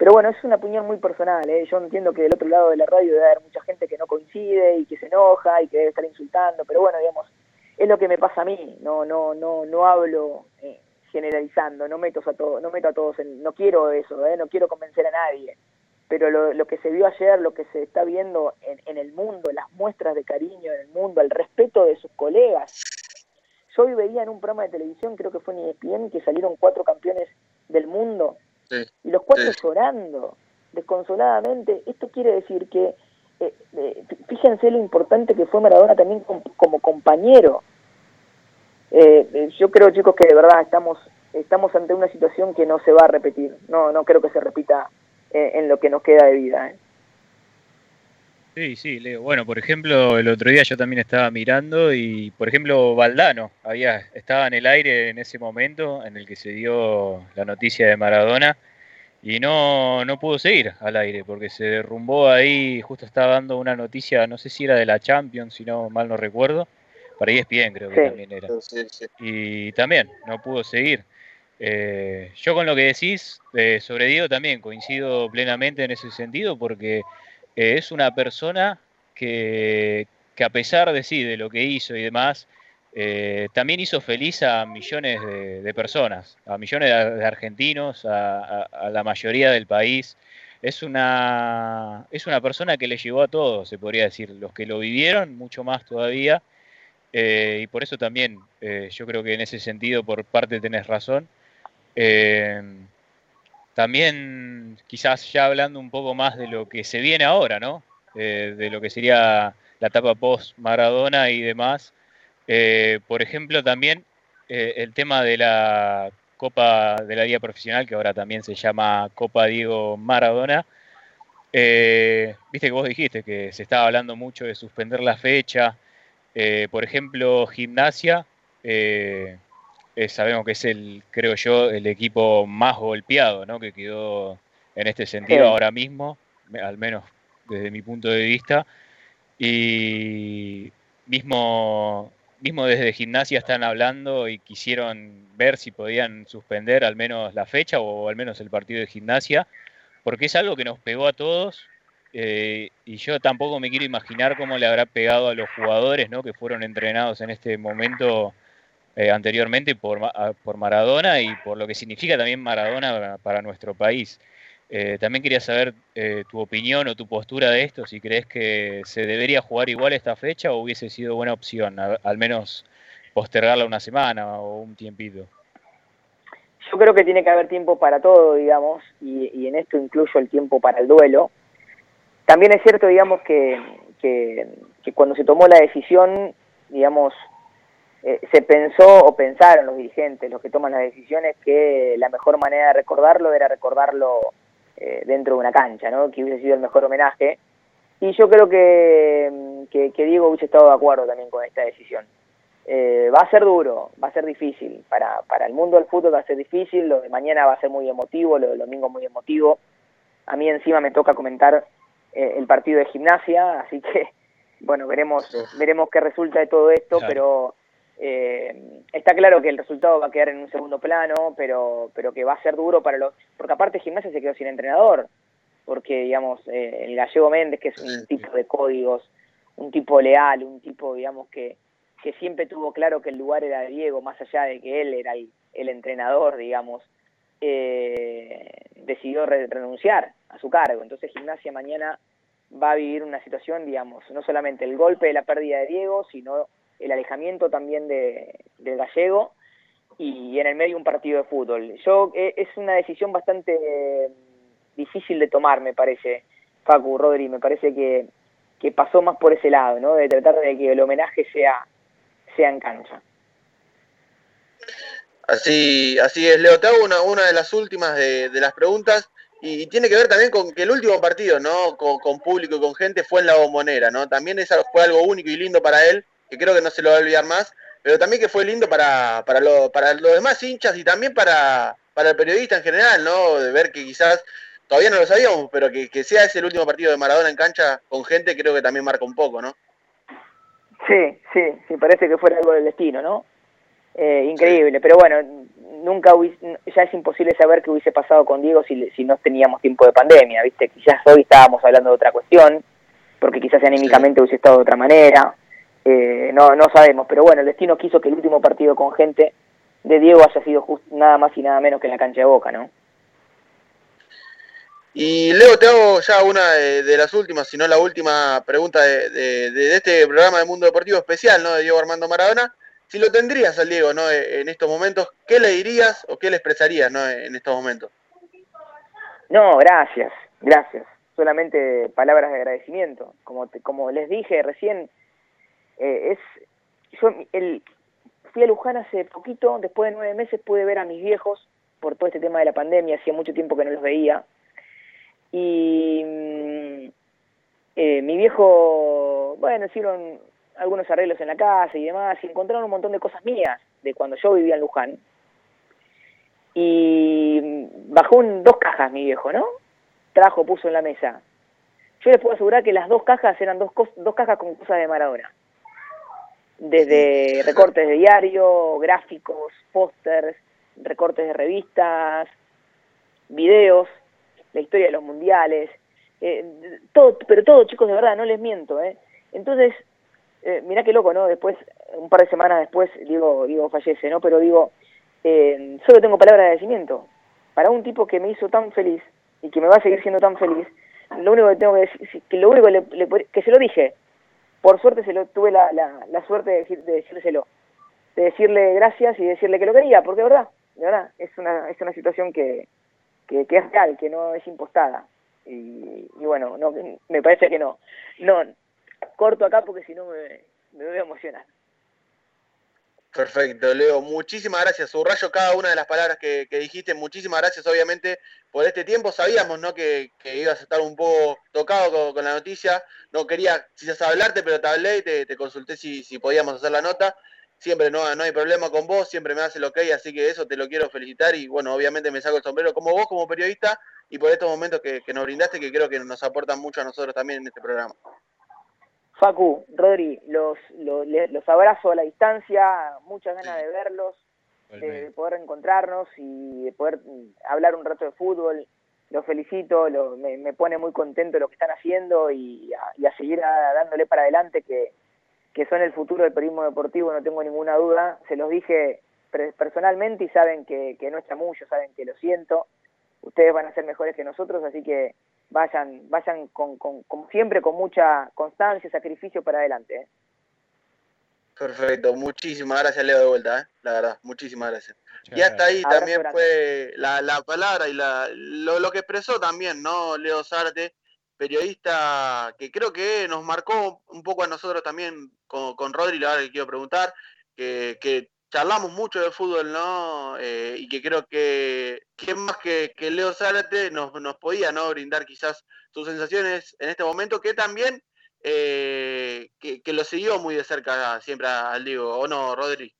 Pero bueno, es una opinión muy personal, ¿eh? yo entiendo que del otro lado de la radio debe haber mucha gente que no coincide y que se enoja y que debe estar insultando, pero bueno, digamos, es lo que me pasa a mí, no, no, no, no hablo eh, generalizando, no meto a todos, no meto a todos, en, no quiero eso, ¿eh? no quiero convencer a nadie, pero lo, lo, que se vio ayer, lo que se está viendo en, en el mundo, las muestras de cariño en el mundo, el respeto de sus colegas, yo hoy veía en un programa de televisión, creo que fue en ESPN, que salieron cuatro campeones del mundo sí, y los cuatro sí. llorando desconsoladamente. Esto quiere decir que, eh, eh, fíjense lo importante que fue Maradona también como, como compañero. Eh, yo creo, chicos, que de verdad estamos estamos ante una situación que no se va a repetir. No no creo que se repita eh, en lo que nos queda de vida. Sí, sí, Leo. Bueno, por ejemplo, el otro día yo también estaba mirando y, por ejemplo, Valdano había, estaba en el aire en ese momento en el que se dio la noticia de Maradona y no, no pudo seguir al aire porque se derrumbó ahí, justo estaba dando una noticia, no sé si era de la Champions, si no mal no recuerdo, para ESPN creo que Sí. también era. Sí, sí. Y también no pudo seguir. Eh, yo con lo que decís eh, sobre Diego también coincido plenamente en ese sentido porque es una persona que, que a pesar de sí, de lo que hizo y demás, eh, también hizo feliz a millones de, personas, a millones de, argentinos, a, la mayoría del país. Es una, es una persona que le llegó a todos, se podría decir, los que lo vivieron, mucho más todavía. eh, y por eso también eh, yo creo que en ese sentido, por parte tenés razón. También quizás ya hablando un poco más de lo que se viene ahora, ¿no? Eh, de lo que sería la etapa post Maradona y demás. Eh, por ejemplo, también eh, el tema de la Copa de la Liga Profesional, que ahora también se llama Copa Diego Maradona. Viste que vos dijiste que se estaba hablando mucho de suspender la fecha. Por ejemplo, Gimnasia, eh, sabemos que es el, creo yo, el equipo más golpeado, ¿no? Que quedó en este sentido Sí. ahora mismo, al menos desde mi punto de vista. Y mismo, mismo desde gimnasia están hablando y quisieron ver si podían suspender al menos la fecha o al menos el partido de gimnasia, porque es algo que nos pegó a todos. eh, y yo tampoco me quiero imaginar cómo le habrá pegado a los jugadores ¿no? que fueron entrenados en este momento eh, anteriormente por, Ma- a- por Maradona y por lo que significa también Maradona para, nuestro país. Eh, también quería saber eh, tu opinión o tu postura de esto, si crees que se debería jugar igual esta fecha o hubiese sido buena opción, al menos postergarla una semana o un tiempito. Yo creo que tiene que haber tiempo para todo, digamos, y, en esto incluyo el tiempo para el duelo. También es cierto, digamos, que, que cuando se tomó la decisión, digamos, eh, se pensó o pensaron los dirigentes, los que toman las decisiones, que la mejor manera de recordarlo era recordarlo eh, dentro de una cancha, ¿no? Que hubiese sido el mejor homenaje. Y yo creo que, que, que Diego hubiese estado de acuerdo también con esta decisión. Eh, va a ser duro, va a ser difícil. Para, para el mundo del fútbol va a ser difícil, lo de mañana va a ser muy emotivo, lo del domingo muy emotivo. A mí encima me toca comentar eh, el partido de gimnasia, así que, bueno, veremos, veremos qué resulta de todo esto, Claro. pero eh, está claro que el resultado va a quedar en un segundo plano, pero, pero que va a ser duro para los... Porque aparte gimnasia se quedó sin entrenador, porque, digamos, eh, el gallego Méndez, que es un tipo de códigos, un tipo leal, un tipo, digamos, que, que siempre tuvo claro que el lugar era de Diego, más allá de que él era el, el entrenador, digamos, eh, decidió re- renunciar a su cargo. Entonces Gimnasia mañana va a vivir una situación, digamos, no solamente el golpe de la pérdida de Diego, sino el alejamiento también de, del gallego y en el medio un partido de fútbol. Yo eh, es una decisión bastante eh, difícil de tomar, me parece, Facu, Rodri, me parece que, que pasó más por ese lado, ¿no? De tratar de que el homenaje sea, sea en cancha. Así, así es, Leo. Te hago una, una de las últimas de, de las preguntas y, tiene que ver también con que el último partido, ¿no? Con, con público y con gente fue en la bombonera, ¿no? También esa fue algo único y lindo para él, que creo que no se lo va a olvidar más, pero también que fue lindo para, para, lo- para los demás hinchas y también para, para el periodista en general, ¿no? De ver que quizás, todavía no lo sabíamos, pero que, que sea ese el último partido de Maradona en cancha con gente, creo que también marca un poco, ¿no? Sí, sí, sí, parece que fuera algo del destino, ¿no? Eh, increíble, pero bueno, nunca hubiese- ya es imposible saber qué hubiese pasado con Diego si, si no teníamos tiempo de pandemia, ¿viste? Quizás hoy estábamos hablando de otra cuestión, porque quizás anímicamente hubiese estado de otra manera, eh, no, no sabemos, pero bueno, el destino quiso que el último partido con gente de Diego haya sido just- nada más y nada menos que en la cancha de Boca, ¿no? Y Leo, te hago ya una de, de las últimas, si no la última pregunta de, de- de este programa de Mundo Deportivo especial, ¿no? De Diego Armando Maradona. Si lo tendrías al Diego, ¿no? En estos momentos, ¿qué le dirías o qué le expresarías, ¿no? En estos momentos. No, gracias, gracias. Solamente palabras de agradecimiento. Como te- como les dije recién, eh, es yo el fui a Luján hace poquito, después de nueve meses pude ver a mis viejos por todo este tema de la pandemia, hacía mucho tiempo que no los veía. Y mm, eh, mi viejo, bueno, hicieron algunos arreglos en la casa y demás, y encontraron un montón de cosas mías de cuando yo vivía en Luján. Y mm, bajó un, dos cajas mi viejo, ¿no? Trajo, puso en la mesa. Yo les puedo asegurar que las dos cajas eran dos, dos cajas con cosas de Maradona. Desde recortes de diario, gráficos, pósters, recortes de revistas, videos, la historia de los mundiales, eh, todo, pero todo, chicos, de verdad, no les miento, ¿eh? Entonces, eh, mirá qué loco, ¿no? Después, un par de semanas después, digo, digo fallece, ¿no? Pero digo, eh, solo tengo palabra de agradecimiento. Para un tipo que me hizo tan feliz y que me va a seguir siendo tan feliz, lo único que tengo que decir, que lo único que, le- le- que se lo dije, por suerte se lo tuve la, la, la suerte de, decir, de decírselo, de decirle gracias y decirle que lo quería, porque de verdad, de verdad, es una, es una situación que, que, que es real, que no es impostada. Y, y bueno, no, me parece que no. No, corto acá porque si no me, me voy a emocionar. Perfecto, Leo. Muchísimas gracias. Subrayo cada una de las palabras que, que dijiste. Muchísimas gracias, obviamente, por este tiempo. Sabíamos ¿no? que, que ibas a estar un poco tocado con, con la noticia. No quería quizás hablarte, pero te hablé y te, consulté si, si podíamos hacer la nota. Siempre no, no hay problema con vos, siempre me hace lo que hay, así que eso te lo quiero felicitar y bueno, obviamente me saco el sombrero como vos, como periodista y por estos momentos que, que nos brindaste que creo que nos aportan mucho a nosotros también en este programa. Facu, Rodri, los, los, abrazo a la distancia, muchas ganas de verlos, de, de poder encontrarnos y de poder mm, hablar un rato de fútbol. Los felicito, lo- me, me pone muy contento lo que están haciendo y a, y a seguir a- dándole para adelante que, que son el futuro del periodismo deportivo, no tengo ninguna duda. Se los dije personalmente y saben que, que no es chamullo, saben que lo siento. Ustedes van a ser mejores que nosotros, así que vayan, vayan con, con, como siempre con mucha constancia, sacrificio para adelante. ¿eh? Perfecto, muchísimas gracias Leo de vuelta, ¿eh? la verdad, muchísimas gracias. Muchas Y hasta ahí Abrazo también grande. fue la, la palabra y la, lo, lo que expresó también, ¿no? Leo Zárate, periodista que creo que nos marcó un poco a nosotros también con, con Rodri, la verdad que quiero preguntar, que, que charlamos mucho de fútbol, ¿no? Eh, y que creo que, ¿quién más que, que Leo Zárate nos, nos podía, ¿no? Brindar quizás sus sensaciones en este momento, que también eh, que, que lo siguió muy de cerca siempre al Diego, ¿o no, Rodri?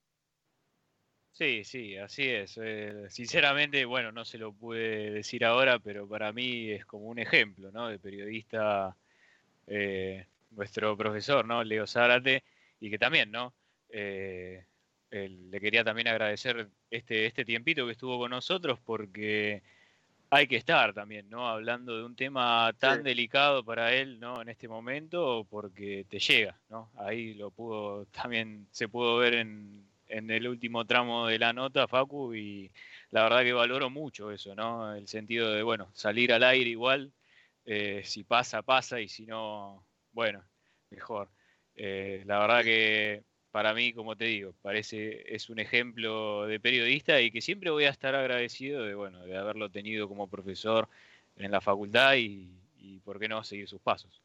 Sí, sí, así es. Eh, sinceramente, bueno, no se lo pude decir ahora, pero para mí es como un ejemplo, ¿no? De periodista, eh, nuestro profesor, ¿no? Leo Zárate, y que también, ¿no? Eh, le quería también agradecer este, este tiempito que estuvo con nosotros porque hay que estar también, ¿no? Hablando de un tema tan Sí. delicado para él, ¿no? En este momento, porque te llega, ¿no? Ahí lo pudo, también se pudo ver en, en el último tramo de la nota, Facu, y la verdad que valoro mucho eso, ¿no? El sentido de, bueno, salir al aire igual, eh, si pasa, pasa, y si no, bueno, mejor. Eh, la verdad que para mí, como te digo, parece es un ejemplo de periodista y que siempre voy a estar agradecido de bueno de haberlo tenido como profesor en la facultad y, y por qué no seguir sus pasos.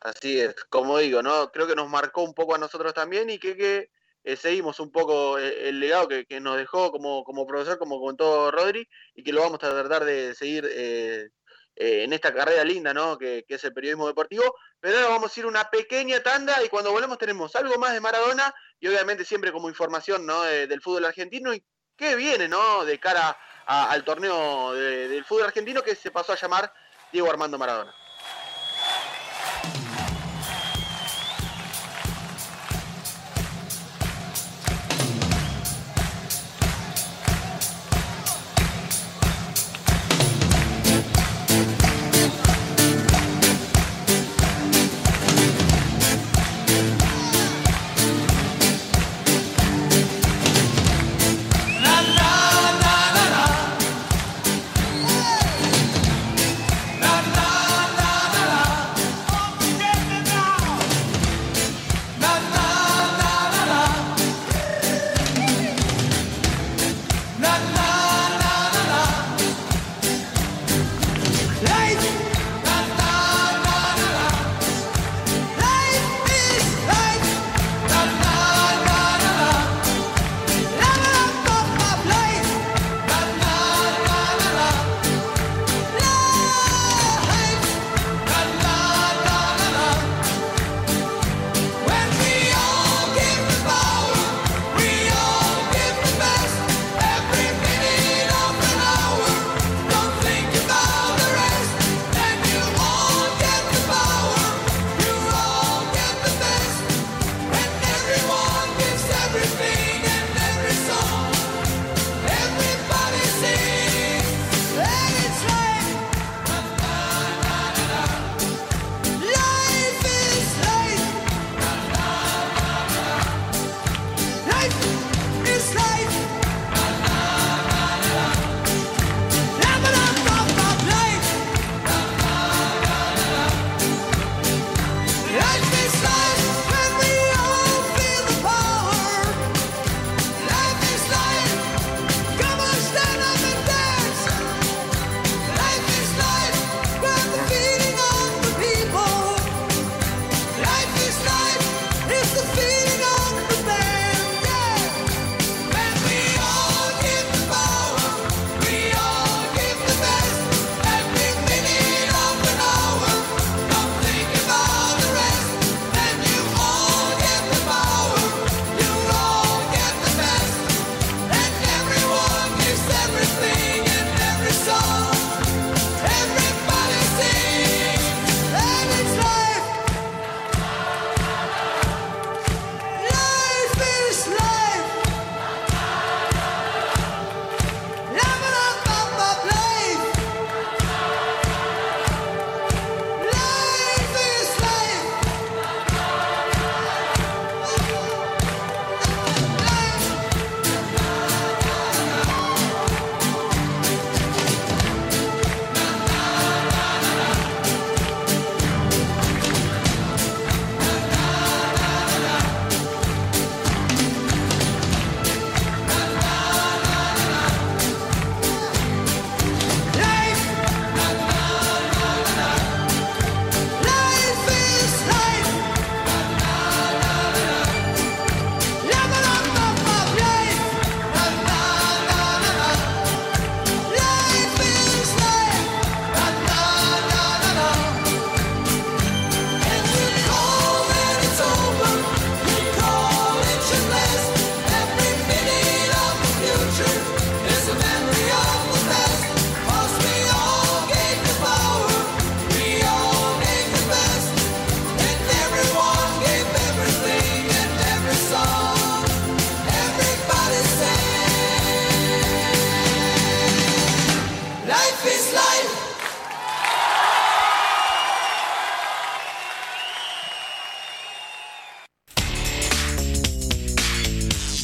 Así es, como digo, ¿no? Creo que nos marcó un poco a nosotros también y que, que eh, seguimos un poco eh, el legado que, que nos dejó como, como profesor, como contó Rodri, y que lo vamos a tratar de seguir eh, eh, en esta carrera linda, ¿no? Que, es el periodismo deportivo. Pero ahora vamos a ir una pequeña tanda y cuando volvemos tenemos algo más de Maradona y obviamente siempre como información, ¿no? De- del fútbol argentino y qué viene, ¿no? De cara al torneo de- del fútbol argentino que se pasó a llamar Diego Armando Maradona.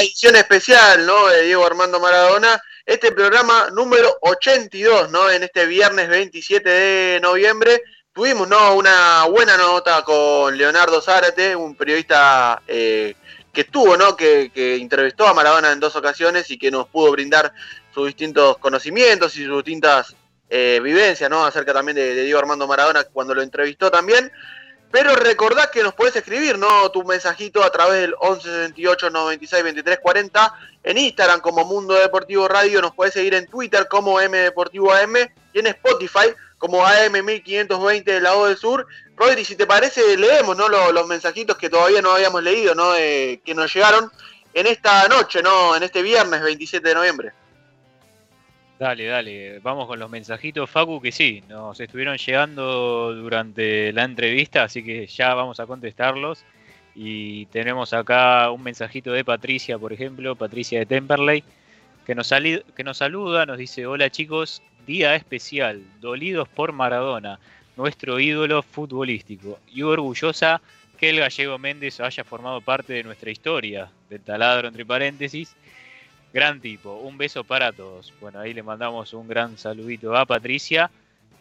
Edición especial, ¿no? De Diego Armando Maradona. Este programa número 82, ¿no? En este viernes 27 de noviembre. Tuvimos, ¿no? Una buena nota con Leonardo Zárate, un periodista eh, que estuvo, ¿no? Que, entrevistó a Maradona en dos ocasiones y que nos pudo brindar sus distintos conocimientos y sus distintas eh, vivencias, ¿no? Acerca también de Diego Armando Maradona cuando lo entrevistó también. Pero recordad que nos podés escribir, ¿no? Tu mensajito a través del 11 68 96 23 40. En Instagram como Mundo Deportivo Radio. Nos podés seguir en Twitter como M Deportivo AM. Y en Spotify como AM 1520 de la O del Sur. Rodri, si te parece, leemos, ¿no? Los, los mensajitos que todavía no habíamos leído, ¿no? Que nos llegaron en esta noche, ¿no? En este viernes 27 de noviembre. Dale, dale, vamos con los mensajitos, Facu, que sí, nos estuvieron llegando durante la entrevista, así que ya vamos a contestarlos. Y tenemos acá un mensajito de Patricia, por ejemplo, Patricia de Temperley, que nos, que nos saluda, nos dice, hola chicos, día especial, dolidos por Maradona, nuestro ídolo futbolístico, y orgullosa que el gallego Méndez haya formado parte de nuestra historia, del taladro entre paréntesis, Gran tipo, un beso para todos. Bueno, ahí le mandamos un gran saludito a Patricia.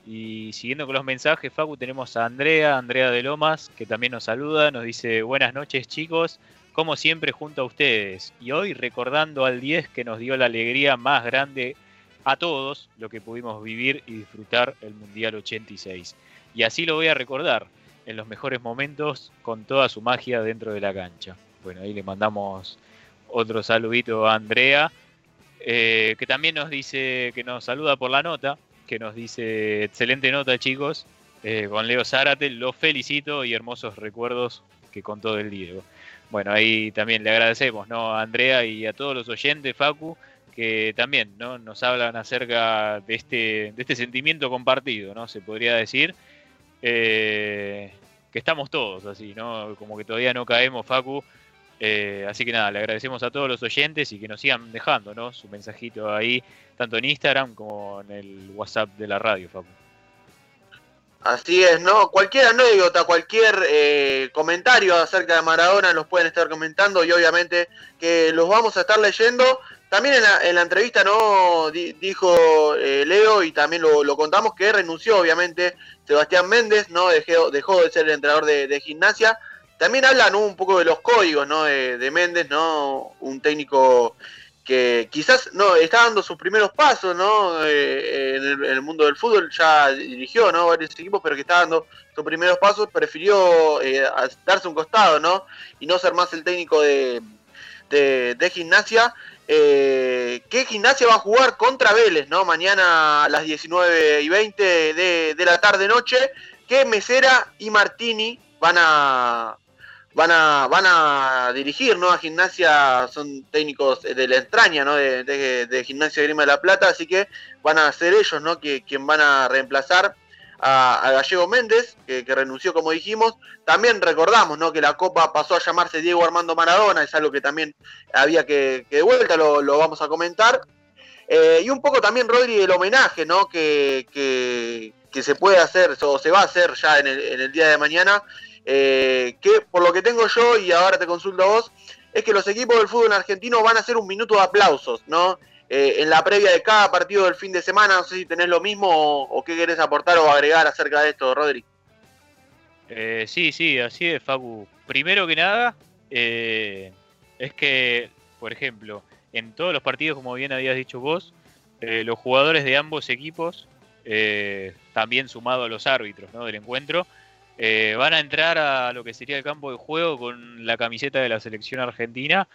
Y siguiendo con los mensajes, Facu, tenemos a Andrea, Andrea de Lomas, que también nos saluda, nos dice buenas noches chicos, como siempre junto a ustedes. Y hoy recordando al 10 que nos dio la alegría más grande a todos, lo que pudimos vivir y disfrutar el Mundial 86. Y así lo voy a recordar, en los mejores momentos, con toda su magia dentro de la cancha. Bueno, ahí le mandamos otro saludito a Andrea, eh, que también nos dice, que nos saluda por la nota, que nos dice, excelente nota chicos, eh, con Leo Zárate, los felicito y hermosos recuerdos que contó del Diego. Bueno, ahí también le agradecemos ¿no? a Andrea y a todos los oyentes, Facu, que también ¿no? nos hablan acerca de este, de este sentimiento compartido, ¿no? Se podría decir. eh, que estamos todos así, ¿no? Como que todavía no caemos, Facu, eh, así que nada, le agradecemos a todos los oyentes y que nos sigan dejando ¿no? su mensajito ahí, tanto en Instagram como en el WhatsApp de la radio, Facu. Así es, ¿no? Cualquier anécdota, cualquier eh, comentario acerca de Maradona los pueden estar comentando y obviamente que los vamos a estar leyendo. También en la, en la entrevista no Di- dijo eh, Leo y también lo, contamos que renunció obviamente Sebastián Méndez, no dejó, dejó de ser el entrenador de gimnasia. También hablan un poco de los códigos ¿no? de, de Méndez, ¿no? un técnico que quizás no está dando sus primeros pasos ¿no? Eh, en, el, en el mundo del fútbol, ya dirigió ¿no? varios equipos, pero que está dando sus primeros pasos, prefirió eh, darse un costado ¿no? y no ser más el técnico de, de, gimnasia. Eh, ¿Qué gimnasia va a jugar contra Vélez ¿no? mañana a las 19 y 20 de, de la tarde-noche? Que Mesera y Martini van a, van a van a dirigir ¿no? a gimnasia son técnicos de la entraña ¿no? de, de, gimnasia de Grima de la Plata así que van a ser ellos ¿no? que quien van a reemplazar a, Gallego Méndez que, renunció como dijimos también recordamos ¿no? que la copa pasó a llamarse Diego Armando Maradona es algo que también había que, que de vuelta lo, lo, vamos a comentar eh, y un poco también Rodri el homenaje ¿no? que, que, que se puede hacer o se va a hacer ya en el, en el día de mañana eh, que por lo que tengo yo, y ahora te consulto a vos, es que los equipos del fútbol argentino van a hacer un minuto de aplausos, ¿no? Eh, en la previa de cada partido del fin de semana, no sé si tenés lo mismo o, qué querés aportar o agregar acerca de esto, Rodri. Eh, sí, sí, así es, Facu. Primero que nada, eh, es que, por ejemplo, en todos los partidos, como bien habías dicho vos, los jugadores de ambos equipos, también sumado a los árbitros ¿no? del encuentro, eh, van a entrar a lo que sería el campo de juego con la camiseta de la selección argentina,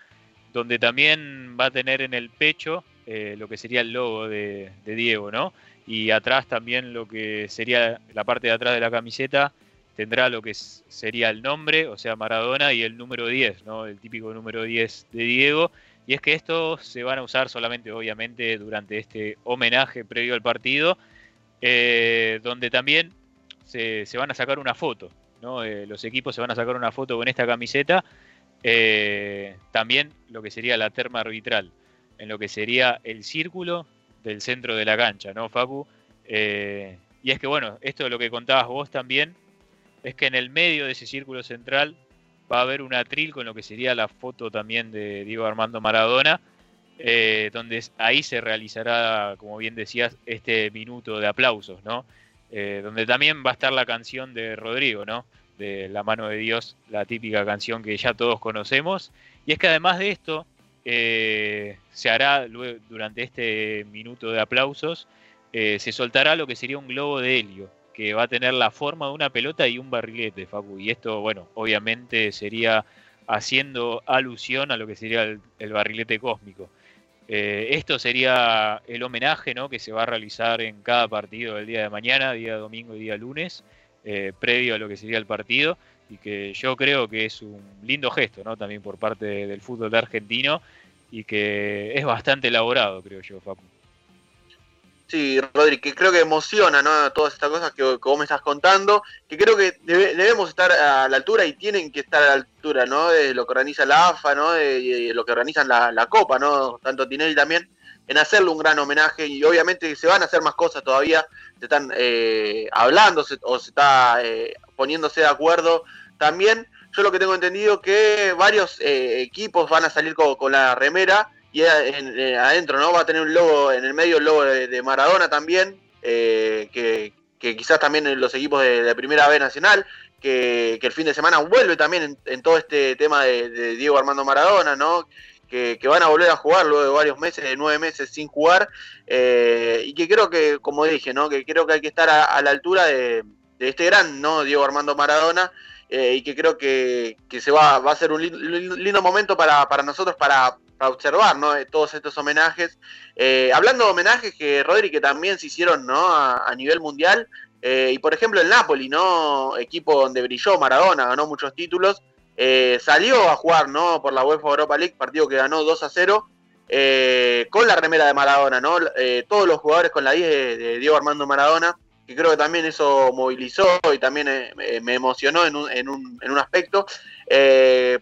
donde también va a tener en el pecho eh, lo que sería el logo de, Diego, ¿no? Y atrás también lo que sería la parte de atrás de la camiseta tendrá lo que sería el nombre, o sea, Maradona y el número 10, ¿no? El típico número 10 de Diego. Y es que estos se van a usar solamente, obviamente, durante este homenaje previo al partido, eh, donde también se, van a sacar una foto, ¿no? Eh, los equipos se van a sacar una foto con esta camiseta. Eh, también lo que sería la terma arbitral, en lo que sería el círculo del centro de la cancha, ¿no, Facu? y es que, bueno, esto es lo que contabas vos también, es que en el medio de ese círculo central va a haber un atril con lo que sería la foto también de Diego Armando Maradona, eh, donde ahí se realizará, como bien decías, este minuto de aplausos, ¿no? Eh, donde también va a estar la canción de Rodrigo, ¿no? De La mano de Dios, la típica canción que ya todos conocemos. Y es que además de esto, eh, se hará durante este minuto de aplausos, se soltará lo que sería un globo de helio, que va a tener la forma de una pelota y un barrilete, Facu. Y esto, bueno, obviamente sería haciendo alusión a lo que sería el, barrilete cósmico. Eh, esto sería el homenaje ¿no? que se va a realizar en cada partido del día de mañana, día domingo y día lunes, eh, previo a lo que sería el partido, y que yo creo que es un lindo gesto ¿no? también por parte del fútbol argentino y que es bastante elaborado, creo yo, Facu. Sí, Rodri, que creo que emociona ¿no? todas estas cosas que, vos me estás contando, que creo que debemos estar a la altura y tienen que estar a la altura ¿no? de lo que organiza la AFA, ¿no? de, lo que organizan la, Copa, ¿no? tanto Tinelli también, en hacerle un gran homenaje y obviamente se van a hacer más cosas todavía, se están eh, hablando o se está eh, poniéndose de acuerdo también. Yo lo que tengo entendido que varios eh, equipos van a salir con la remera y eh, adentro, ¿no? Va a tener un logo, en el medio el logo de, Maradona también, eh, que, quizás también los equipos de, la Primera B Nacional, que, el fin de semana vuelve también en, todo este tema de, Diego Armando Maradona, ¿no? Que, van a volver a jugar luego de varios meses, de nueve meses sin jugar, eh, y que creo que, como dije, ¿no? Que creo que hay que estar a, la altura de, este gran, ¿no? Diego Armando Maradona, y que creo que, se va, va a ser un lindo, momento para, para nosotros para, para observar ¿no? todos estos homenajes. Eh, hablando de homenajes que Rodri que también se hicieron ¿no? a, nivel mundial, eh, y por ejemplo el Napoli, ¿no? equipo donde brilló Maradona, ganó muchos títulos, eh, salió a jugar ¿no? por la UEFA Europa League, partido que ganó 2 a 0. con la remera de Maradona, ¿no? todos los jugadores con la 10 de, Diego Armando Maradona, que creo que también eso movilizó y también me emocionó en un, en un, en un aspecto.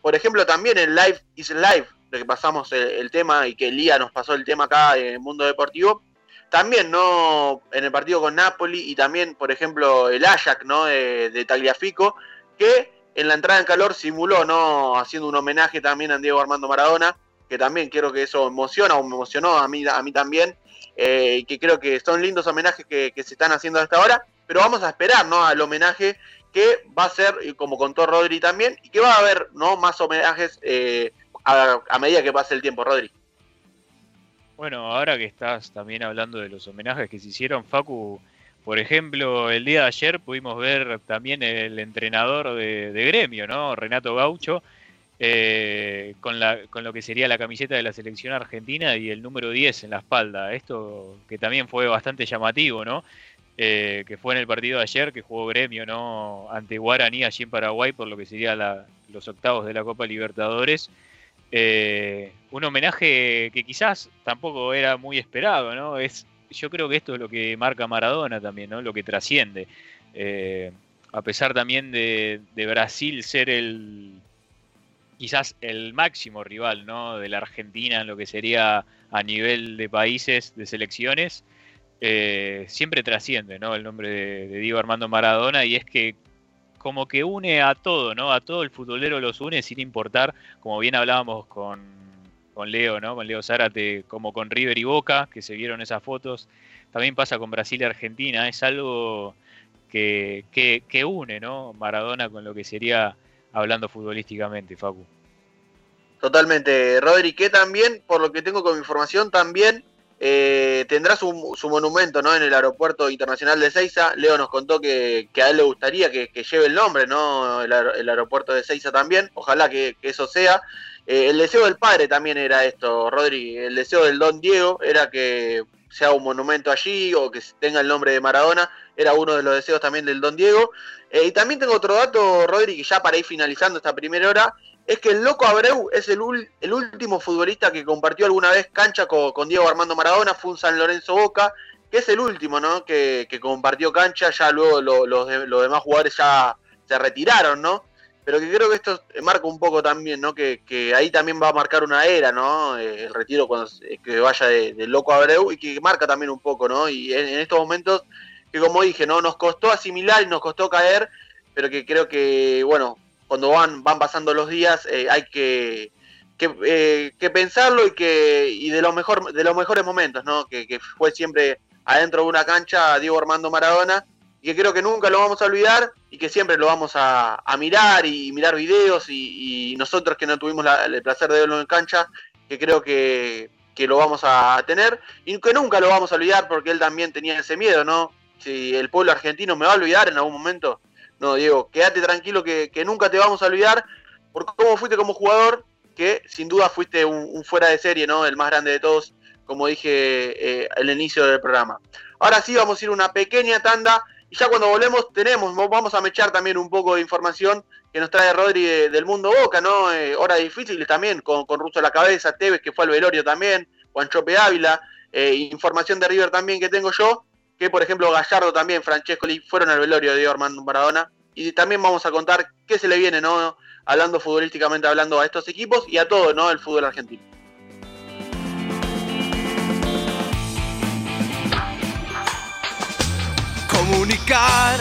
por ejemplo, también en Live is Live, que pasamos el, tema y que Lía nos pasó el tema acá en el mundo deportivo, también no en el partido con Napoli y también, por ejemplo, el Ajax ¿no? de, Tagliafico, que en la entrada en calor simuló, ¿no? Haciendo un homenaje también a Diego Armando Maradona, que también creo que eso emociona o me emocionó a mí, a mí también, eh, y que creo que son lindos homenajes que, se están haciendo hasta ahora, pero vamos a esperar, ¿no? Al homenaje que va a ser, como contó Rodri también, y que va a haber, ¿no? Más homenajes eh, a, medida que pase el tiempo, Rodri. Bueno, ahora que estás también hablando de los homenajes que se hicieron, Facu, por ejemplo, el día de ayer pudimos ver también el entrenador de, gremio, ¿no? Renato Gaucho, eh, con, la, con lo que sería la camiseta de la selección argentina y el número 10 en la espalda. Esto que también fue bastante llamativo, ¿no? Eh, que fue en el partido de ayer que jugó gremio, ¿no? Ante Guaraní allí en Paraguay por lo que sería los octavos de la Copa Libertadores. Eh, un homenaje que quizás tampoco era muy esperado, ¿no? Es, yo creo que esto es lo que marca Maradona también, ¿no? Lo que trasciende. Eh, a pesar también de, Brasil ser el quizás el máximo rival, ¿no? De la Argentina en lo que sería a nivel de países, de selecciones, eh, siempre trasciende, ¿no? El nombre de, de Diego Armando Maradona y es que como que une a todo, ¿no? A todo el futbolero los une sin importar, como bien hablábamos con, Leo, ¿no? Con Leo Zárate, como con River y Boca, que se vieron esas fotos. También pasa con Brasil y Argentina, es algo que, que, une, ¿no? Maradona con lo que sería hablando futbolísticamente, Facu. Totalmente, Rodri, que también, por lo que tengo como información, también eh, tendrá su, monumento ¿no? en el Aeropuerto Internacional de Ceiza. Leo nos contó que, a él le gustaría que, lleve el nombre, ¿no? El, el aeropuerto de Ceiza también. Ojalá que, que eso sea. Eh, el deseo del padre también era esto, Rodri. El deseo del Don Diego era que sea un monumento allí o que tenga el nombre de Maradona. Era uno de los deseos también del Don Diego. Eh, y también tengo otro dato, Rodri, que ya para ir finalizando esta primera hora, es que el Loco Abreu es el, el último futbolista que compartió alguna vez cancha con, Diego Armando Maradona, fue un San Lorenzo Boca, que es el último, ¿no? Que, que compartió cancha, ya luego lo, lo, los demás jugadores ya se retiraron, ¿no? Pero que creo que esto marca un poco también, ¿no? Que, que ahí también va a marcar una era, ¿no? Eh, el retiro cuando que vaya del de Loco Abreu y que marca también un poco, ¿no? Y en, en estos momentos que como dije, ¿no? Nos costó asimilar y nos costó caer, pero que creo que, bueno, cuando van, van pasando los días eh, hay que, que, eh, que, pensarlo y que y de los mejor de los mejores momentos no que, fue siempre adentro de una cancha Diego Armando Maradona y que creo que nunca lo vamos a olvidar y que siempre lo vamos a, a mirar y mirar videos y, y, nosotros que no tuvimos la, el placer de verlo en cancha que creo que, que lo vamos a tener y que nunca lo vamos a olvidar porque él también tenía ese miedo no si el pueblo argentino me va a olvidar en algún momento no, Diego, quédate tranquilo que, que, nunca te vamos a olvidar por cómo fuiste como jugador, que sin duda fuiste un, fuera de serie, ¿no? El más grande de todos, como dije eh, al inicio del programa. Ahora sí vamos a ir una pequeña tanda y ya cuando volvemos tenemos, vamos a mechar también un poco de información que nos trae Rodri de, del mundo Boca, ¿no? Eh, difíciles también, con, con Russo a la cabeza, Tevez que fue al velorio también, Juan Chope Ávila, eh, información de River también que tengo yo, que por ejemplo Gallardo también, Francesco fueron al velorio de Diego Armando Maradona. Y también vamos a contar qué se le viene, ¿no? Hablando futbolísticamente, hablando a estos equipos y a todo, ¿no? El fútbol argentino. Comunicar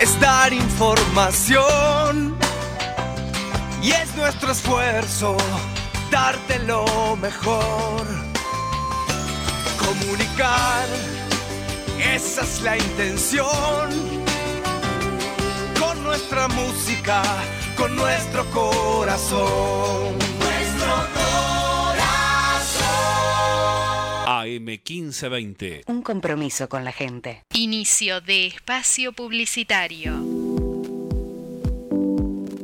es dar información y es nuestro esfuerzo darte lo mejor. Comunicar esa es la intención. Nuestra música, con nuestro corazón. Nuestro corazón. AM 1520. Un compromiso con la gente. Inicio de espacio publicitario.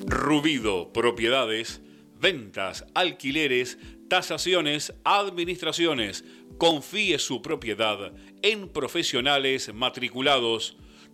Rubido, propiedades, ventas, alquileres, tasaciones, administraciones. Confíe su propiedad en profesionales matriculados.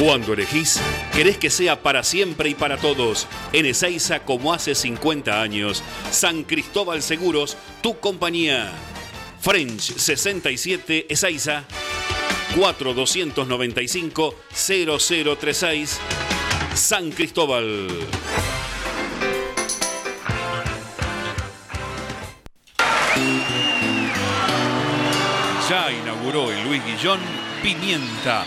Cuando elegís, querés que sea para siempre y para todos. En Ezeiza, como hace 50 años. San Cristóbal Seguros, tu compañía. French 67 Ezeiza. 4295-0036. San Cristóbal. Ya inauguró el Luis Guillón Pimienta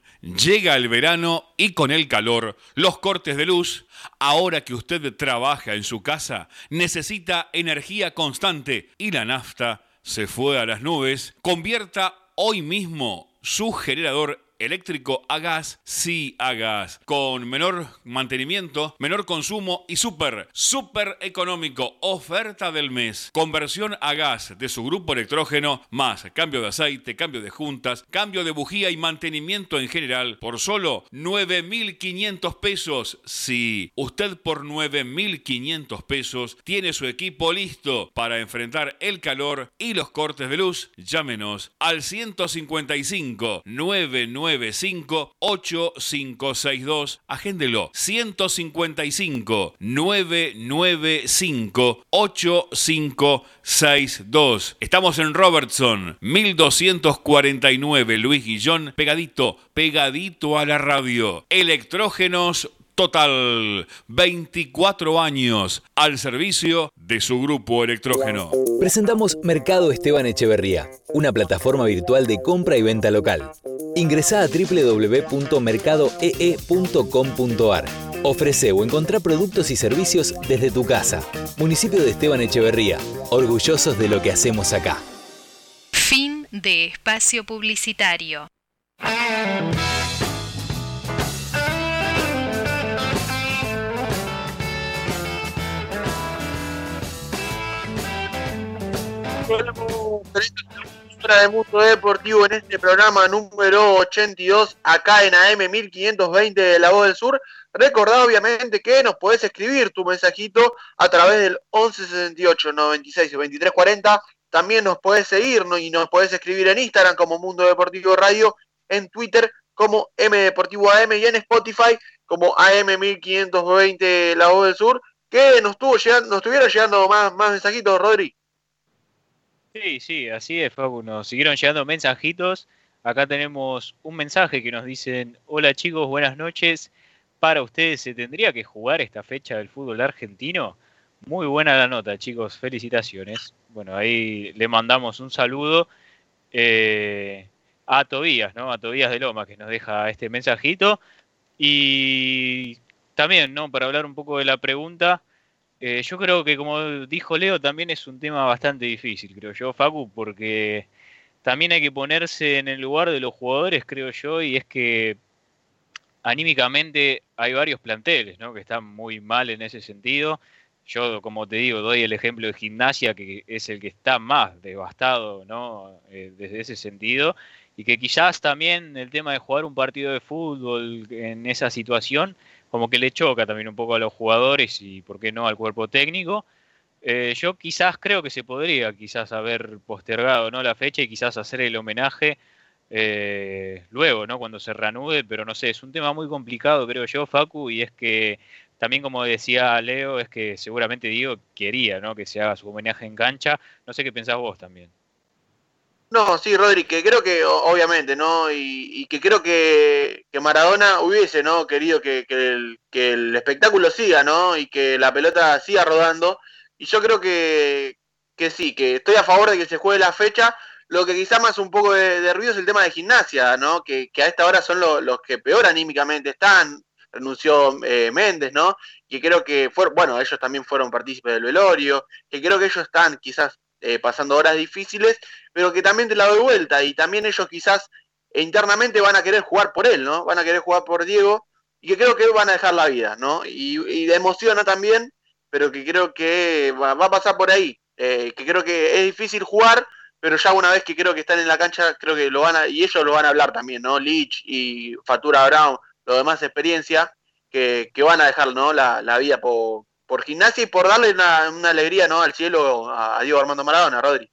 Llega el verano y con el calor, los cortes de luz. Ahora que usted trabaja en su casa, necesita energía constante y la nafta se fue a las nubes. Convierta hoy mismo su generador eléctrico a gas, sí a gas, con menor mantenimiento, menor consumo y súper, súper económico. Oferta del mes. Conversión a gas de su grupo electrógeno, más cambio de aceite, cambio de juntas, cambio de bujía y mantenimiento en general por solo 9.500 pesos. Sí, usted por 9.500 pesos tiene su equipo listo para enfrentar el calor y los cortes de luz. Llámenos al 155 99 8562 Agéndelo. 155 995 8562. Estamos en Robertson, 1249 Luis Guillón, pegadito, pegadito a la radio. Electrógenos Total, 24 años al servicio de su grupo electrógeno. Presentamos Mercado Esteban Echeverría, una plataforma virtual de compra y venta local. Ingresa a www.mercadoee.com.ar. Ofrece o encontrá productos y servicios desde tu casa. Municipio de Esteban Echeverría, orgullosos de lo que hacemos acá. Fin de espacio publicitario. De Mundo Deportivo en este programa número 82 acá en AM 1520 de La Voz del Sur. Recordá obviamente que nos podés escribir tu mensajito a través del 1168 96 23 40. También nos podés seguir y nos podés escribir en Instagram como Mundo Deportivo Radio, en Twitter como M Deportivo AM y en Spotify como AM 1520 La Voz del Sur. Que nos, estuvo llegando, nos estuvieron llegando más, más mensajitos, Rodri. Sí, sí, así es, Facu. Nos siguieron llegando mensajitos. Acá tenemos un mensaje que nos dicen, hola chicos, buenas noches. Para ustedes, ¿se tendría que jugar esta fecha del fútbol argentino? Muy buena la nota, chicos, felicitaciones. Bueno, ahí le mandamos un saludo eh, a Tobías, ¿no? A Tobías de Loma, que nos deja este mensajito. Y también, ¿no? Para hablar un poco de la pregunta, eh, yo creo que, como dijo Leo, también es un tema bastante difícil, creo yo, Facu, porque también hay que ponerse en el lugar de los jugadores, creo yo, y es que anímicamente hay varios planteles ¿no? que están muy mal en ese sentido. Yo, como te digo, doy el ejemplo de gimnasia, que es el que está más devastado ¿no? Eh, desde ese sentido, y que quizás también el tema de jugar un partido de fútbol en esa situación como que le choca también un poco a los jugadores y, ¿por qué no, al cuerpo técnico? Eh, yo quizás creo que se podría quizás haber postergado ¿no? la fecha y quizás hacer el homenaje eh, luego, ¿no? Cuando se reanude, pero no sé, es un tema muy complicado, creo yo, Facu, y es que también como decía Leo, es que seguramente Diego quería, ¿no? Que se haga su homenaje en cancha. No sé qué pensás vos también. No, sí, Rodri, que creo que obviamente, ¿no? Y, que creo que, Maradona hubiese, ¿no? Querido que, el, espectáculo siga, ¿no? Y que la pelota siga rodando. Y yo creo que, sí, que estoy a favor de que se juegue la fecha. Lo que quizá más un poco de, ruido es el tema de gimnasia, ¿no? Que, a esta hora son los que peor anímicamente están. Renunció eh, Méndez, ¿no? Que creo que fueron, bueno, ellos también fueron partícipes del velorio, que creo que ellos están quizás eh, pasando horas difíciles, pero que también te la doy vuelta y también ellos quizás internamente van a querer jugar por él, ¿no? Van a querer jugar por Diego y que creo que van a dejar la vida, ¿no? Y, y emociona también, pero que creo que va, a pasar por ahí, eh, que creo que es difícil jugar, pero ya una vez que creo que están en la cancha, creo que lo van a, y ellos lo van a hablar también, ¿no? Lich y Fatura Brown, lo demás experiencia, que, que van a dejar, ¿no? La, la vida por, por gimnasia y por darle una, alegría ¿no? al cielo a, Diego Armando Maradona, Rodri.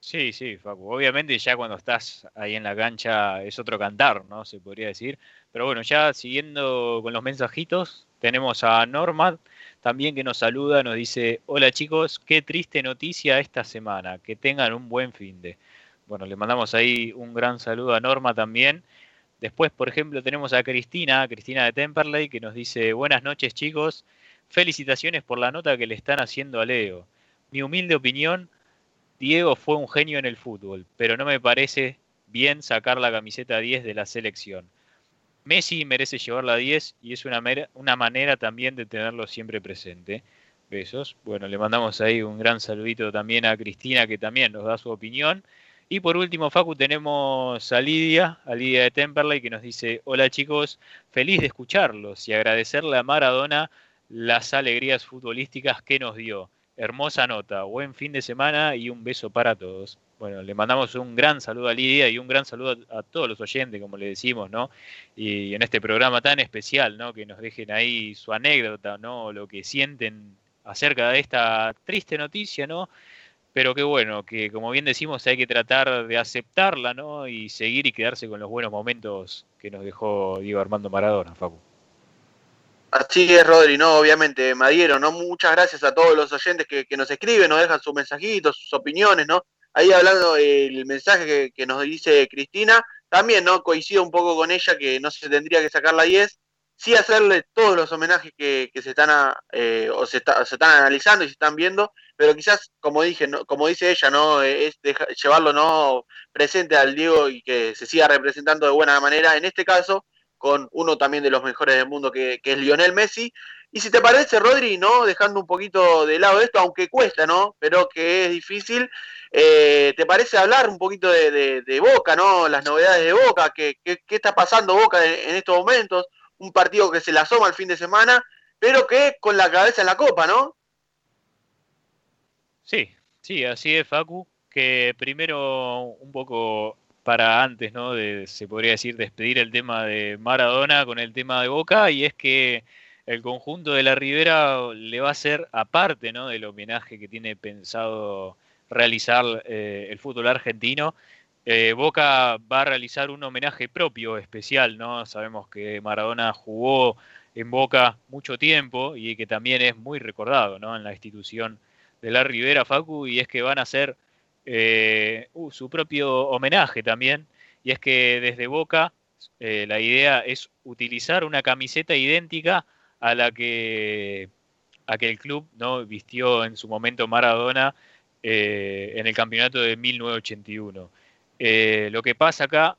Sí, sí, Facu. Obviamente ya cuando estás ahí en la cancha es otro cantar, ¿no? Se podría decir. Pero bueno, ya siguiendo con los mensajitos, tenemos a Norma también que nos saluda, nos dice, hola chicos, qué triste noticia esta semana, que tengan un buen fin de. Bueno, le mandamos ahí un gran saludo a Norma también. Después, por ejemplo, tenemos a Cristina, Cristina de Temperley, que nos dice, buenas noches chicos, Felicitaciones por la nota que le están haciendo a Leo. Mi humilde opinión, Diego fue un genio en el fútbol, pero no me parece bien sacar la camiseta 10 de la selección. Messi merece llevar la 10 y es una, una manera también de tenerlo siempre presente. Besos. Bueno, le mandamos ahí un gran saludito también a Cristina que también nos da su opinión. Y por último, Facu, tenemos a Lidia, a Lidia de Temperley, que nos dice, hola chicos, feliz de escucharlos y agradecerle a Maradona las alegrías futbolísticas que nos dio. Hermosa nota, buen fin de semana y un beso para todos. Bueno, le mandamos un gran saludo a Lidia y un gran saludo a, todos los oyentes, como le decimos, ¿no? Y en este programa tan especial, ¿no? Que nos dejen ahí su anécdota, ¿no? Lo que sienten acerca de esta triste noticia, ¿no? Pero qué bueno, que como bien decimos hay que tratar de aceptarla, ¿no? Y seguir y quedarse con los buenos momentos que nos dejó Diego Armando Maradona, Facu. Así es, Rodri, no, obviamente, Madiero, ¿no? Muchas gracias a todos los oyentes que, nos escriben, nos dejan sus mensajitos, sus opiniones, ¿no? ahí hablando el mensaje que, nos dice Cristina, también no coincido un poco con ella que no se tendría que sacar la 10, sí hacerle todos los homenajes que, se están eh, o se, están analizando y se están viendo, pero quizás como dije, como dice ella, no es llevarlo no presente al Diego y que se siga representando de buena manera. En este caso, con uno también de los mejores del mundo que, es Lionel Messi. Y si te parece, Rodri, ¿no? Dejando un poquito de lado esto, aunque cuesta, ¿no? Pero que es difícil, eh, ¿Te parece hablar un poquito de, Boca, ¿no? Las novedades de Boca, ¿qué, está pasando Boca en, estos momentos? Un partido que se la asoma el fin de semana, pero que con la cabeza en la copa, ¿no? Sí, sí, así es, Facu. Que primero un poco para antes, ¿no? De, se podría decir, despedir el tema de Maradona con el tema de Boca, y es que el conjunto de la Ribera le va a hacer, aparte, ¿no? Del homenaje que tiene pensado realizar eh, el fútbol argentino. Eh, Boca va a realizar un homenaje propio, especial, ¿no? Sabemos que Maradona jugó en Boca mucho tiempo y que también es muy recordado, ¿no? En la institución de la Rivera Facu y es que van a hacer eh, uh, su propio homenaje también y es que desde Boca la idea es utilizar una camiseta idéntica a la que, que el club no vistió en su momento Maradona eh, en el campeonato de 1981. Eh, lo que pasa acá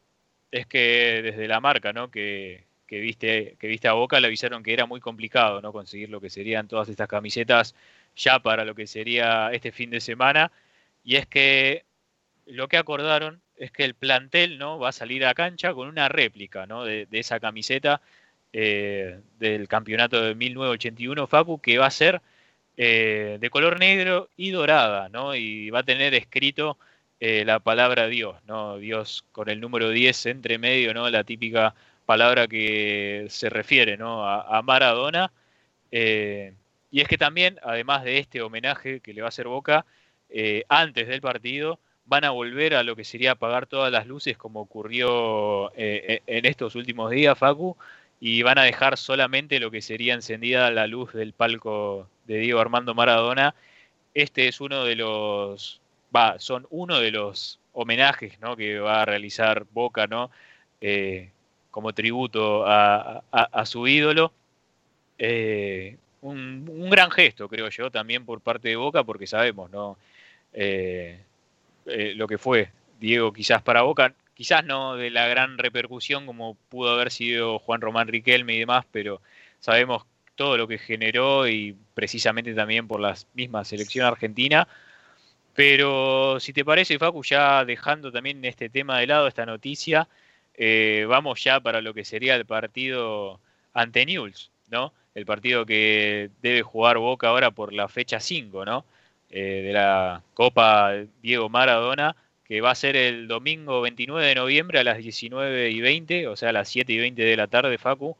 es que desde la marca ¿no? que, viste, que viste a Boca le avisaron que era muy complicado ¿no? conseguir lo que serían todas estas camisetas ya para lo que sería este fin de semana. Y es que lo que acordaron es que el plantel ¿no? va a salir a cancha con una réplica de, esa camiseta eh, del campeonato de 1981, Facu, que va a ser eh, de color negro y dorada, ¿no? Y va a tener escrito eh, la palabra Dios, ¿no? Dios con el número 10 entre medio, ¿no? La típica palabra que se refiere, ¿no? A, Maradona. Eh, y es que también, además de este homenaje que le va a hacer Boca, antes del partido, van a volver a lo que sería apagar todas las luces como ocurrió en estos últimos días, Facu, y van a dejar solamente lo que sería encendida la luz del palco de Diego Armando Maradona. Este es uno de los, va, son uno de los homenajes ¿no? que va a realizar Boca, ¿no? Eh, como tributo a, su ídolo. Eh, un, gran gesto, creo yo, también por parte de Boca, porque sabemos, ¿no? Eh, lo que fue Diego quizás para Boca quizás no de la gran repercusión como pudo haber sido Juan Román Riquelme y demás, pero sabemos todo lo que generó y precisamente también por la misma selección argentina. Pero si te parece, Facu, ya dejando también este tema de lado, esta noticia, eh, vamos ya para lo que sería el partido ante Newell's, ¿no? El partido que debe jugar Boca ahora por la fecha 5, ¿no? Eh, de la Copa Diego Maradona que va a ser el domingo 29 de noviembre a las 19 y 20, o sea, a las 7 y 20 de la tarde, Facu,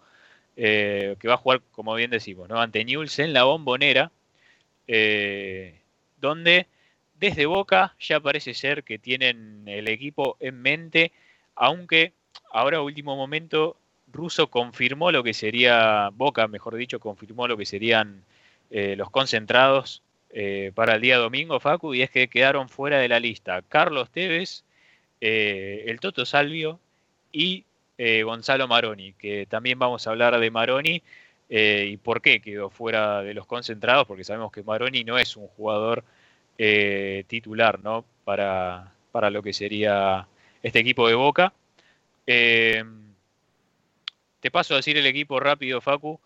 eh, que va a jugar, como bien decimos, ¿no? ante Newell's en la bombonera, eh, donde desde Boca ya parece ser que tienen el equipo en mente, aunque ahora último momento Russo confirmó lo que sería, Boca mejor dicho, confirmó lo que serían los concentrados eh, para el día domingo, Facu, y es que quedaron fuera de la lista Carlos Tevez, eh, el Toto Salvio y eh, Gonzalo Maroni, que también vamos a hablar de Maroni y por qué quedó fuera de los concentrados, porque sabemos que Maroni no es un jugador titular ¿no? para, para lo que sería este equipo de Boca. te paso a decir el equipo rápido, Facu.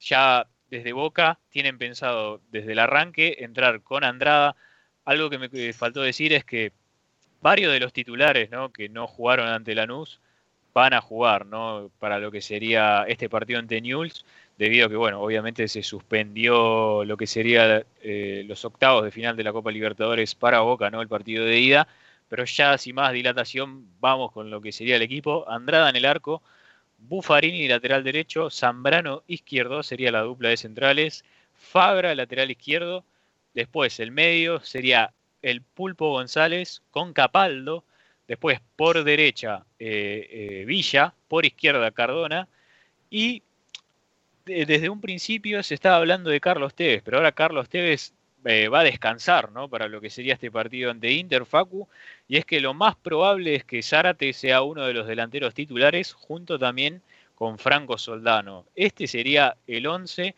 Ya desde Boca tienen pensado desde el arranque entrar con Andrada. Algo que me faltó decir es que varios de los titulares ¿no? que no jugaron ante Lanús van a jugar ¿no? para lo que sería este partido ante Newell's, debido a que, bueno, obviamente se suspendió lo que sería eh, los octavos de final de la Copa Libertadores para Boca, ¿no? el partido de ida, pero ya sin más dilatación vamos con lo que sería el equipo. Andrada en el arco, Buffarini lateral derecho, Zambrano izquierdo sería la dupla de centrales, Fabra lateral izquierdo, después el medio sería el Pulpo González con Capaldo, después por derecha eh, eh, Villa, por izquierda Cardona y desde un principio se estaba hablando de Carlos Tevez, pero ahora Carlos Tevez eh, va a descansar ¿no? para lo que sería este partido ante Inter Facu, y es que lo más probable es que Zárate sea uno de los delanteros titulares, junto también con Franco Soldano. Este sería el 11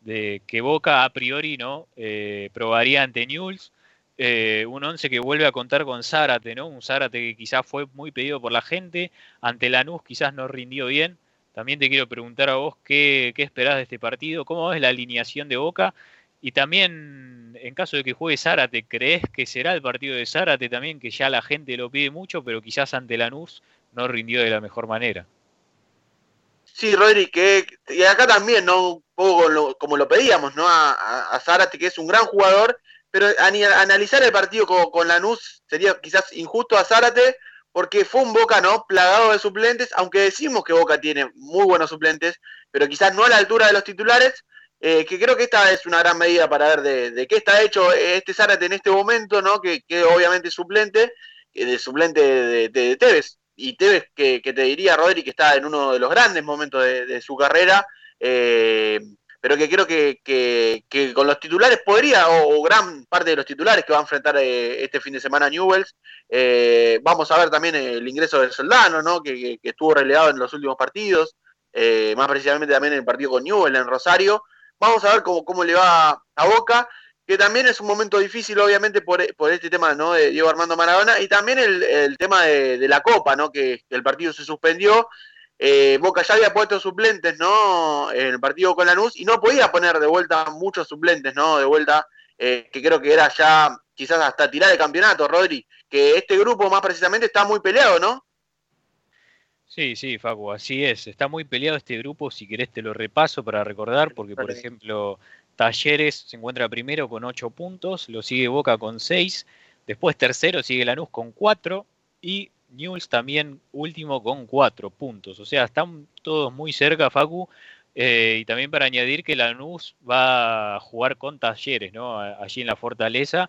de que Boca a priori no eh, probaría ante Newell's. Eh, un 11 que vuelve a contar con Zárate, ¿no? Un Zárate que quizás fue muy pedido por la gente, ante Lanús quizás no rindió bien. También te quiero preguntar a vos qué, qué esperás de este partido, cómo ves la alineación de Boca y también, en caso de que juegue Zárate, ¿crees que será el partido de Zárate también, que ya la gente lo pide mucho, pero quizás ante Lanús no rindió de la mejor manera? Sí, Rodri, que y acá también, ¿no? Un poco como lo pedíamos, ¿no? A, a, Zárate, que es un gran jugador, pero analizar el partido con, con Lanús sería quizás injusto a Zárate, porque fue un Boca, ¿no? Plagado de suplentes, aunque decimos que Boca tiene muy buenos suplentes, pero quizás no a la altura de los titulares, eh, que creo que esta es una gran medida para ver de, qué está hecho este Zárate en este momento, ¿no? Que, que obviamente es suplente, de suplente de, Tevez. Y Tevez, que, que, te diría, Rodri, que está en uno de los grandes momentos de, su carrera, eh, pero que creo que, que, con los titulares podría, o, gran parte de los titulares que va a enfrentar eh, este fin de semana a Newells, eh, vamos a ver también el ingreso del Soldano, ¿no? que, estuvo relegado en los últimos partidos, más precisamente también en el partido con Newell en Rosario. Vamos a ver cómo, cómo le va a Boca, que también es un momento difícil, obviamente, por, este tema ¿no? de Diego Armando Maradona, y también el, tema de, la Copa, ¿no? que, el partido se suspendió. Eh, Boca ya había puesto suplentes ¿no? en el partido con Lanús y no podía poner de vuelta muchos suplentes, ¿no? De vuelta, eh, que creo que era ya quizás hasta tirar el campeonato, Rodri. Que este grupo más precisamente está muy peleado, ¿no? Sí, sí, Facu, así es. Está muy peleado este grupo. Si querés te lo repaso para recordar, porque por ejemplo, Talleres se encuentra primero con 8 puntos, lo sigue Boca con 6, después tercero sigue Lanús con 4 y Newell's también último con 4 puntos. O sea, están todos muy cerca, Facu. Eh, y también para añadir que Lanús va a jugar con Talleres, ¿no? Allí en la Fortaleza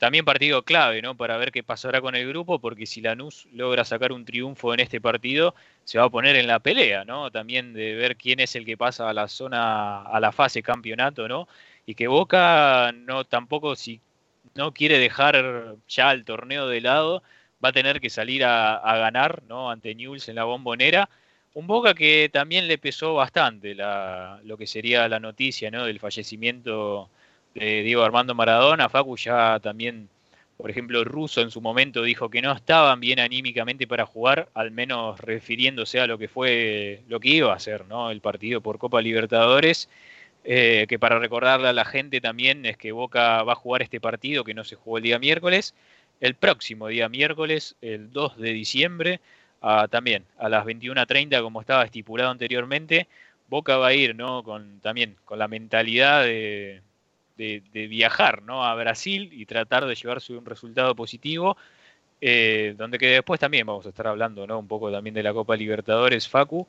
también partido clave, ¿no? Para ver qué pasará con el grupo, porque si Lanús logra sacar un triunfo en este partido, se va a poner en la pelea, ¿no? También de ver quién es el que pasa a la zona, a la fase campeonato, ¿no? Y que Boca no tampoco si no quiere dejar ya el torneo de lado, va a tener que salir a, ganar, ¿no? Ante Newell's en la bombonera. Un Boca que también le pesó bastante lo que sería la noticia, ¿no? Del fallecimiento de Diego Armando Maradona, Facu ya también, por ejemplo, Russo en su momento dijo que no estaban bien anímicamente para jugar, al menos refiriéndose a lo que fue, lo que iba a ser, ¿no? El partido por Copa Libertadores. Eh, que para recordarle a la gente también es que Boca va a jugar este partido que no se jugó el día miércoles, el próximo día miércoles, el 2 de diciembre, también a las 21.30 como estaba estipulado anteriormente, Boca va a ir ¿no? con, también con la mentalidad de, de, viajar ¿no? a Brasil y tratar de llevarse un resultado positivo. Eh, donde que después también vamos a estar hablando ¿no? un poco también de la Copa Libertadores, Facu.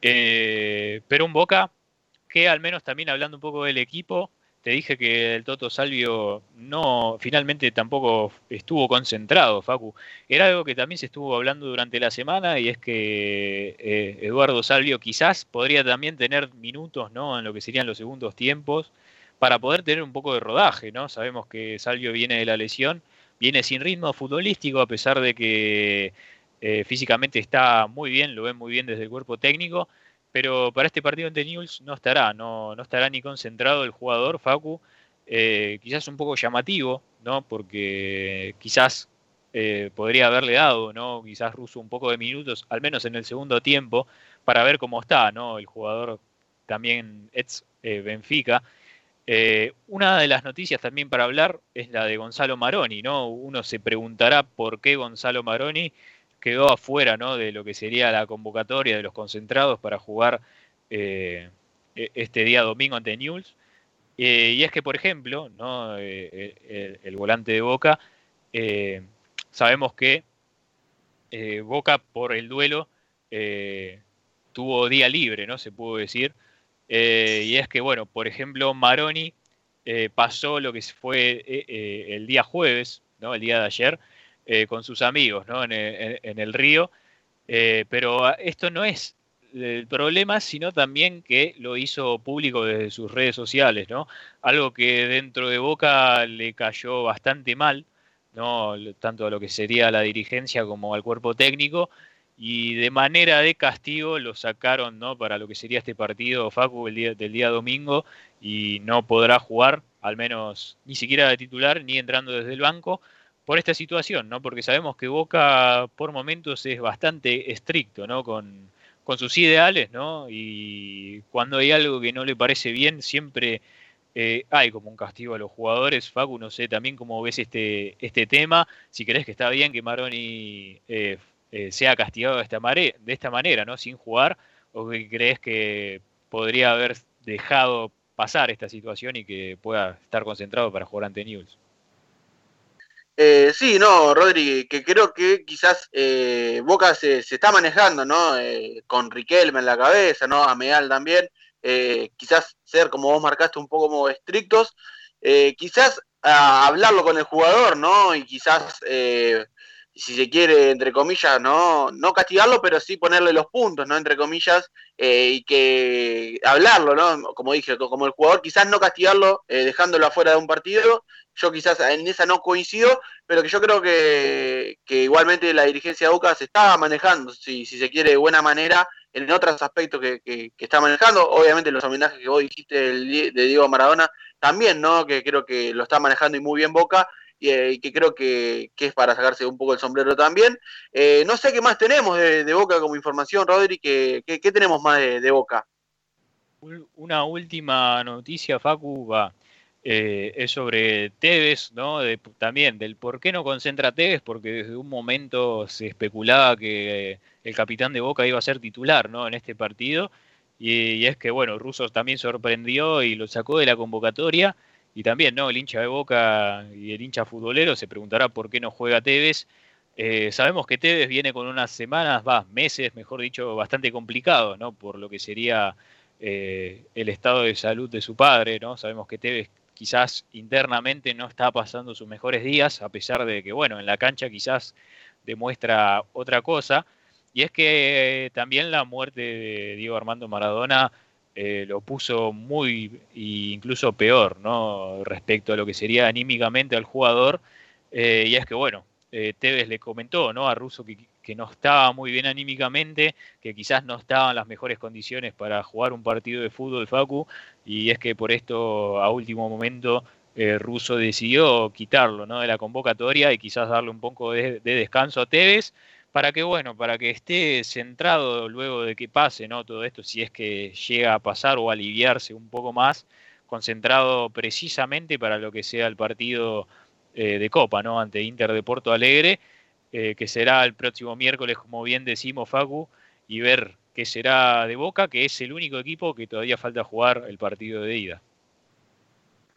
Eh, pero un Boca que al menos también hablando un poco del equipo, te dije que el Toto Salvio no, finalmente tampoco estuvo concentrado, Facu. Era algo que también se estuvo hablando durante la semana y es que eh, Eduardo Salvio quizás podría también tener minutos ¿no? en lo que serían los segundos tiempos para poder tener un poco de rodaje, ¿no? Sabemos que Salvio viene de la lesión, viene sin ritmo futbolístico, a pesar de que eh, físicamente está muy bien, lo ven muy bien desde el cuerpo técnico, pero para este partido ante Newell's no estará, no, no estará ni concentrado el jugador, Facu, eh, quizás un poco llamativo, ¿no? Porque quizás eh, podría haberle dado, ¿no? Quizás Russo un poco de minutos, al menos en el segundo tiempo, para ver cómo está, ¿no? El jugador también ex eh, Benfica. Eh, una de las noticias también para hablar es la de Gonzalo Maroni, ¿no? Uno se preguntará por qué Gonzalo Maroni quedó afuera, ¿no? De lo que sería la convocatoria de los concentrados para jugar eh, e-, este día domingo ante Newell's. Eh, y es que, por ejemplo, ¿no? El, el, volante de Boca, sabemos que Boca por el duelo tuvo día libre, ¿no? Se pudo decir. Y es que, bueno, por ejemplo, Maroni pasó lo que fue el día jueves, ¿no? El día de ayer, con sus amigos, ¿no? En, en, el río. pero esto no es el problema, sino también que lo hizo público desde sus redes sociales, ¿no? Algo que dentro de Boca le cayó bastante mal, ¿no? Tanto a lo que sería la dirigencia como al cuerpo técnico, y de manera de castigo lo sacaron, ¿no? Para lo que sería este partido, Facu, el día, del día domingo, y no podrá jugar, al menos ni siquiera de titular, ni entrando desde el banco, por esta situación, ¿no? Porque sabemos que Boca por momentos es bastante estricto, ¿no? Con, con sus ideales, ¿no? Y cuando hay algo que no le parece bien, siempre eh, hay como un castigo a los jugadores. Facu, no sé también cómo ves este, este tema, si crees que está bien que Maroni eh, eh, sea castigado de esta, mare de esta manera, ¿no? Sin jugar, o que crees que podría haber dejado pasar esta situación y que pueda estar concentrado para jugar ante Newell's. Eh, sí, no, Rodri, que creo que quizás eh, Boca se, está manejando, ¿no? Eh, con Riquelme en la cabeza, ¿no? A Meal también. Quizás ser, como vos marcaste, un poco como estrictos. Quizás hablarlo con el jugador, ¿no? Y quizás, si se quiere, entre comillas, ¿no? No castigarlo, pero sí ponerle los puntos, ¿no? Entre comillas, y que hablarlo, ¿no? Como dije, como el jugador, quizás no castigarlo dejándolo afuera de un partido, yo quizás en esa no coincido, pero que yo creo que, que igualmente la dirigencia de Boca se está manejando, si, si, se quiere, de buena manera en otros aspectos que, que, que, está manejando. Obviamente los homenajes que vos dijiste de Diego Maradona también, ¿no? Que creo que lo está manejando y muy bien Boca. Y, eh, y que creo que, que, es para sacarse un poco el sombrero también. Eh, no sé qué más tenemos de, Boca como información, Rodri, ¿qué, qué tenemos más de, de Boca? Una última noticia, Facu, va eh, es sobre Tevez, ¿no? De, también del por qué no concentra Tevez, porque desde un momento se especulaba que el capitán de Boca iba a ser titular, ¿no? En este partido. Y, y, es que, bueno, Russo también sorprendió y lo sacó de la convocatoria. Y también, ¿no? El hincha de Boca y el hincha futbolero se preguntará por qué no juega Tevez. Eh, sabemos que Tevez viene con unas semanas, va, meses, mejor dicho, bastante complicados, ¿no? Por lo que sería eh, el estado de salud de su padre, ¿no? Sabemos que Tevez quizás internamente no está pasando sus mejores días, a pesar de que, bueno, en la cancha quizás demuestra otra cosa. Y es que eh, también la muerte de Diego Armando Maradona eh, lo puso muy, e incluso peor, ¿no? Respecto a lo que sería anímicamente al jugador. Eh, y es que, bueno, eh, Tevez le comentó, ¿no? A Russo que, no estaba muy bien anímicamente, que quizás no estaban las mejores condiciones para jugar un partido de fútbol Facu, y es que por esto a último momento Russo decidió quitarlo ¿no? de la convocatoria y quizás darle un poco de, descanso a Tevez para que bueno, para que esté centrado luego de que pase ¿no? todo esto, si es que llega a pasar o aliviarse un poco más, concentrado precisamente para lo que sea el partido eh, de Copa, ¿no? Ante Inter de Porto Alegre eh, que será el próximo miércoles, como bien decimos, Facu, y ver qué será de Boca, que es el único equipo que todavía falta jugar el partido de ida.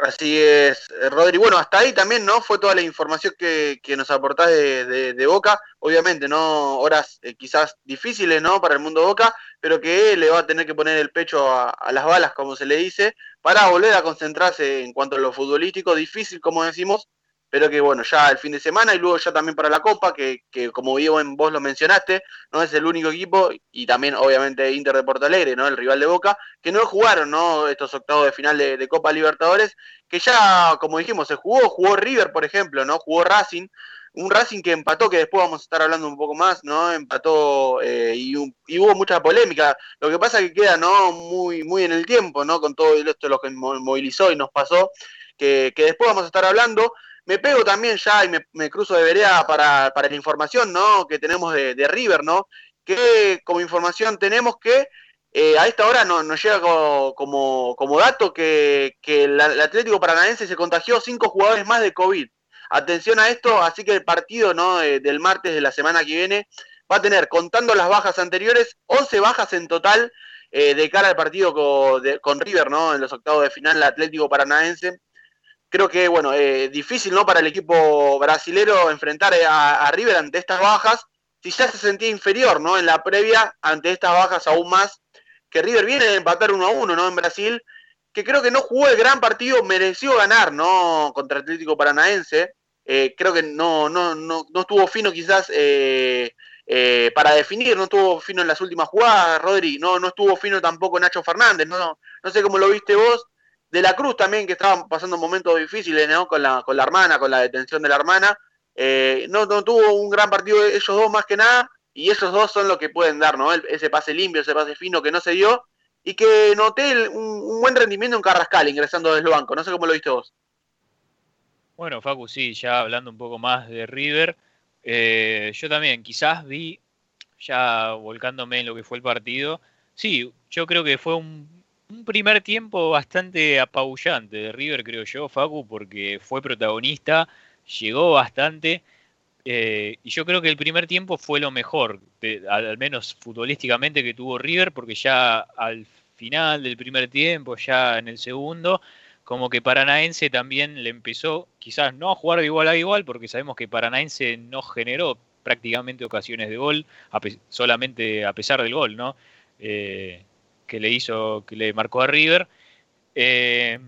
Así es, Rodri. Bueno, hasta ahí también, ¿no? Fue toda la información que, que nos aportás de, de, Boca. Obviamente, ¿no? Horas eh, quizás difíciles, ¿no? Para el mundo Boca, pero que le va a tener que poner el pecho a, las balas, como se le dice, para volver a concentrarse en cuanto a lo futbolístico. Difícil, como decimos, pero que bueno, ya el fin de semana y luego ya también para la Copa, que, que como bien vos lo mencionaste, no es el único equipo, y también obviamente Inter de Porto Alegre, ¿no? El rival de Boca, que no jugaron, ¿no? Estos octavos de final de, de Copa Libertadores, que ya, como dijimos, se jugó, jugó River, por ejemplo, ¿no? Jugó Racing, un Racing que empató, que después vamos a estar hablando un poco más, ¿no? Empató eh, y, y, hubo mucha polémica. Lo que pasa que queda, ¿no? Muy, muy en el tiempo, ¿no? Con todo esto lo que movilizó y nos pasó, que, que después vamos a estar hablando. Me pego también ya y me, cruzo de vereda para, para la información, ¿no? Que tenemos de, River, ¿no? Que como información tenemos que eh, a esta hora no- nos llega co- como, como dato que, que el, Atlético Paranaense se contagió cinco jugadores más de COVID. Atención a esto, así que el partido ¿no? del martes de la semana que viene va a tener, contando las bajas anteriores, 11 bajas en total eh, de cara al partido co- de- con River, ¿no? En los octavos de final, el Atlético Paranaense. Creo que, bueno, eh, difícil, ¿no? Para el equipo brasilero enfrentar eh, a, River ante estas bajas, si ya se sentía inferior, ¿no? En la previa, ante estas bajas aún más, que River viene de empatar 1 a 1, ¿no? En Brasil, que creo que no jugó el gran partido, mereció ganar, ¿no? Contra Atlético Paranaense. Eh, creo que no, no, no, no estuvo fino quizás eh, eh, para definir, no estuvo fino en las últimas jugadas, Rodri, no, no estuvo fino tampoco Nacho Fernández, no, no sé cómo lo viste vos. De la Cruz también, que estaba pasando momentos difíciles, ¿no? Con la, con la hermana, con la detención de la hermana. Eh, no, no tuvo un gran partido ellos dos más que nada, y esos dos son los que pueden dar, ¿no? Ese pase limpio, ese pase fino que no se dio, y que noté el- un, un buen rendimiento en Carrascal ingresando desde el banco. No sé cómo lo viste vos. Bueno, Facu, sí, ya hablando un poco más de River, eh, yo también quizás vi, ya volcándome en lo que fue el partido, sí, yo creo que fue un, un primer tiempo bastante apabullante de River, creo yo, Facu, porque fue protagonista, llegó bastante, eh, y yo creo que el primer tiempo fue lo mejor, al, menos futbolísticamente, que tuvo River, porque ya al final del primer tiempo, ya en el segundo, como que Paranaense también le empezó, quizás no a jugar de igual a igual, porque sabemos que Paranaense no generó prácticamente ocasiones de gol, solamente a pesar del gol, ¿no? Eh, que le hizo, que le marcó a River. Eh,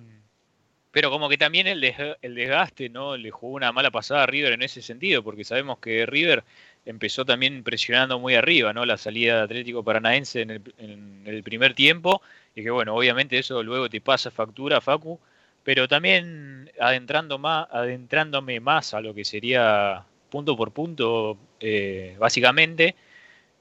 pero como que también el, desga- el desgaste, ¿no? Le jugó una mala pasada a River en ese sentido, porque sabemos que River empezó también presionando muy arriba, ¿no? La salida de Atlético Paranaense en el, en el primer tiempo, y que bueno, obviamente eso luego te pasa factura, Facu, pero también adentrando más, adentrándome más a lo que sería punto por punto, eh, básicamente,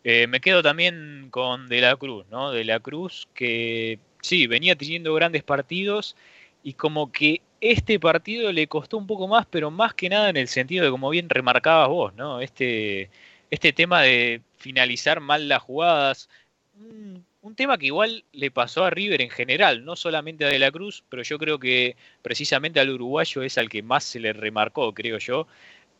eh, me quedo también con De la Cruz, ¿no? De la Cruz que sí, venía teniendo grandes partidos y como que este partido le costó un poco más, pero más que nada en el sentido de como bien remarcabas vos, ¿no? Este, este tema de finalizar mal las jugadas, un, tema que igual le pasó a River en general, no solamente a De la Cruz, pero yo creo que precisamente al uruguayo es al que más se le remarcó, creo yo.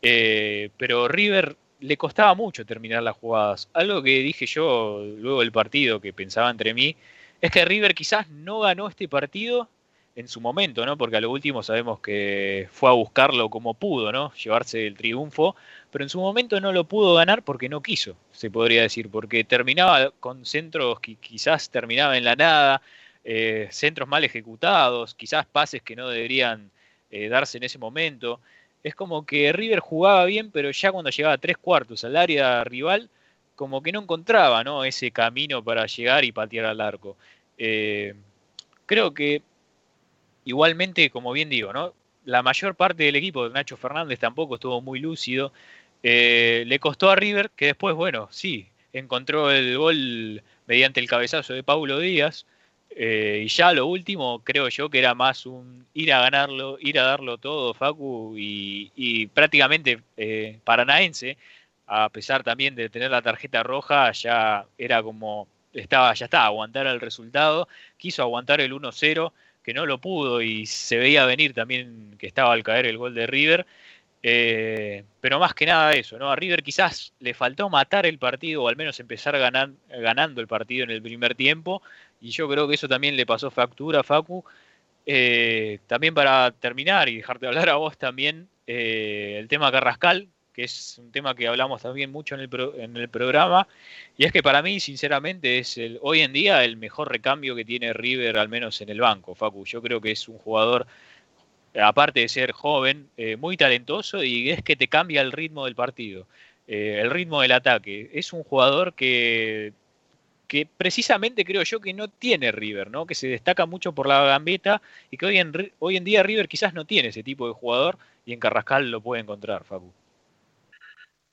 Eh, pero River le costaba mucho terminar las jugadas. Algo que dije yo luego del partido, que pensaba entre mí, es que River quizás no ganó este partido en su momento, ¿no? Porque a lo último sabemos que fue a buscarlo como pudo, ¿no? Llevarse el triunfo, pero en su momento no lo pudo ganar porque no quiso, se podría decir, porque terminaba con centros que quizás terminaba en la nada, eh, centros mal ejecutados, quizás pases que no deberían eh, darse en ese momento. Es como que River jugaba bien, pero ya cuando llegaba a tres cuartos al área rival, como que no encontraba ¿no? ese camino para llegar y patear al arco. Eh, creo que igualmente, como bien digo, ¿no? la mayor parte del equipo de Nacho Fernández tampoco estuvo muy lúcido. Eh, le costó a River, que después, bueno, sí, encontró el gol mediante el cabezazo de Paulo Díaz. Eh, y ya lo último, creo yo que era más un ir a ganarlo, ir a darlo todo, Facu, y, prácticamente eh, paranaense, a pesar también de tener la tarjeta roja, ya era como, estaba, ya está, aguantar el resultado, quiso aguantar el 1-0, que no lo pudo y se veía venir también que estaba al caer el gol de River. Eh, pero más que nada eso, ¿no? A River quizás le faltó matar el partido o al menos empezar ganan, ganando el partido en el primer tiempo. Y yo creo que eso también le pasó factura a Facu. Eh, también para terminar y dejarte hablar a vos también, eh, el tema Carrascal, que es un tema que hablamos también mucho en el, en el programa. Y es que para mí, sinceramente, es el, hoy en día el mejor recambio que tiene River, al menos en el banco, Facu. Yo creo que es un jugador aparte de ser joven, eh, muy talentoso y es que te cambia el ritmo del partido, el ritmo del ataque. Es un jugador que, que precisamente creo yo que no tiene River, ¿no? que se destaca mucho por la gambeta y que hoy en, hoy en día River quizás no tiene ese tipo de jugador y en Carrascal lo puede encontrar, Facu.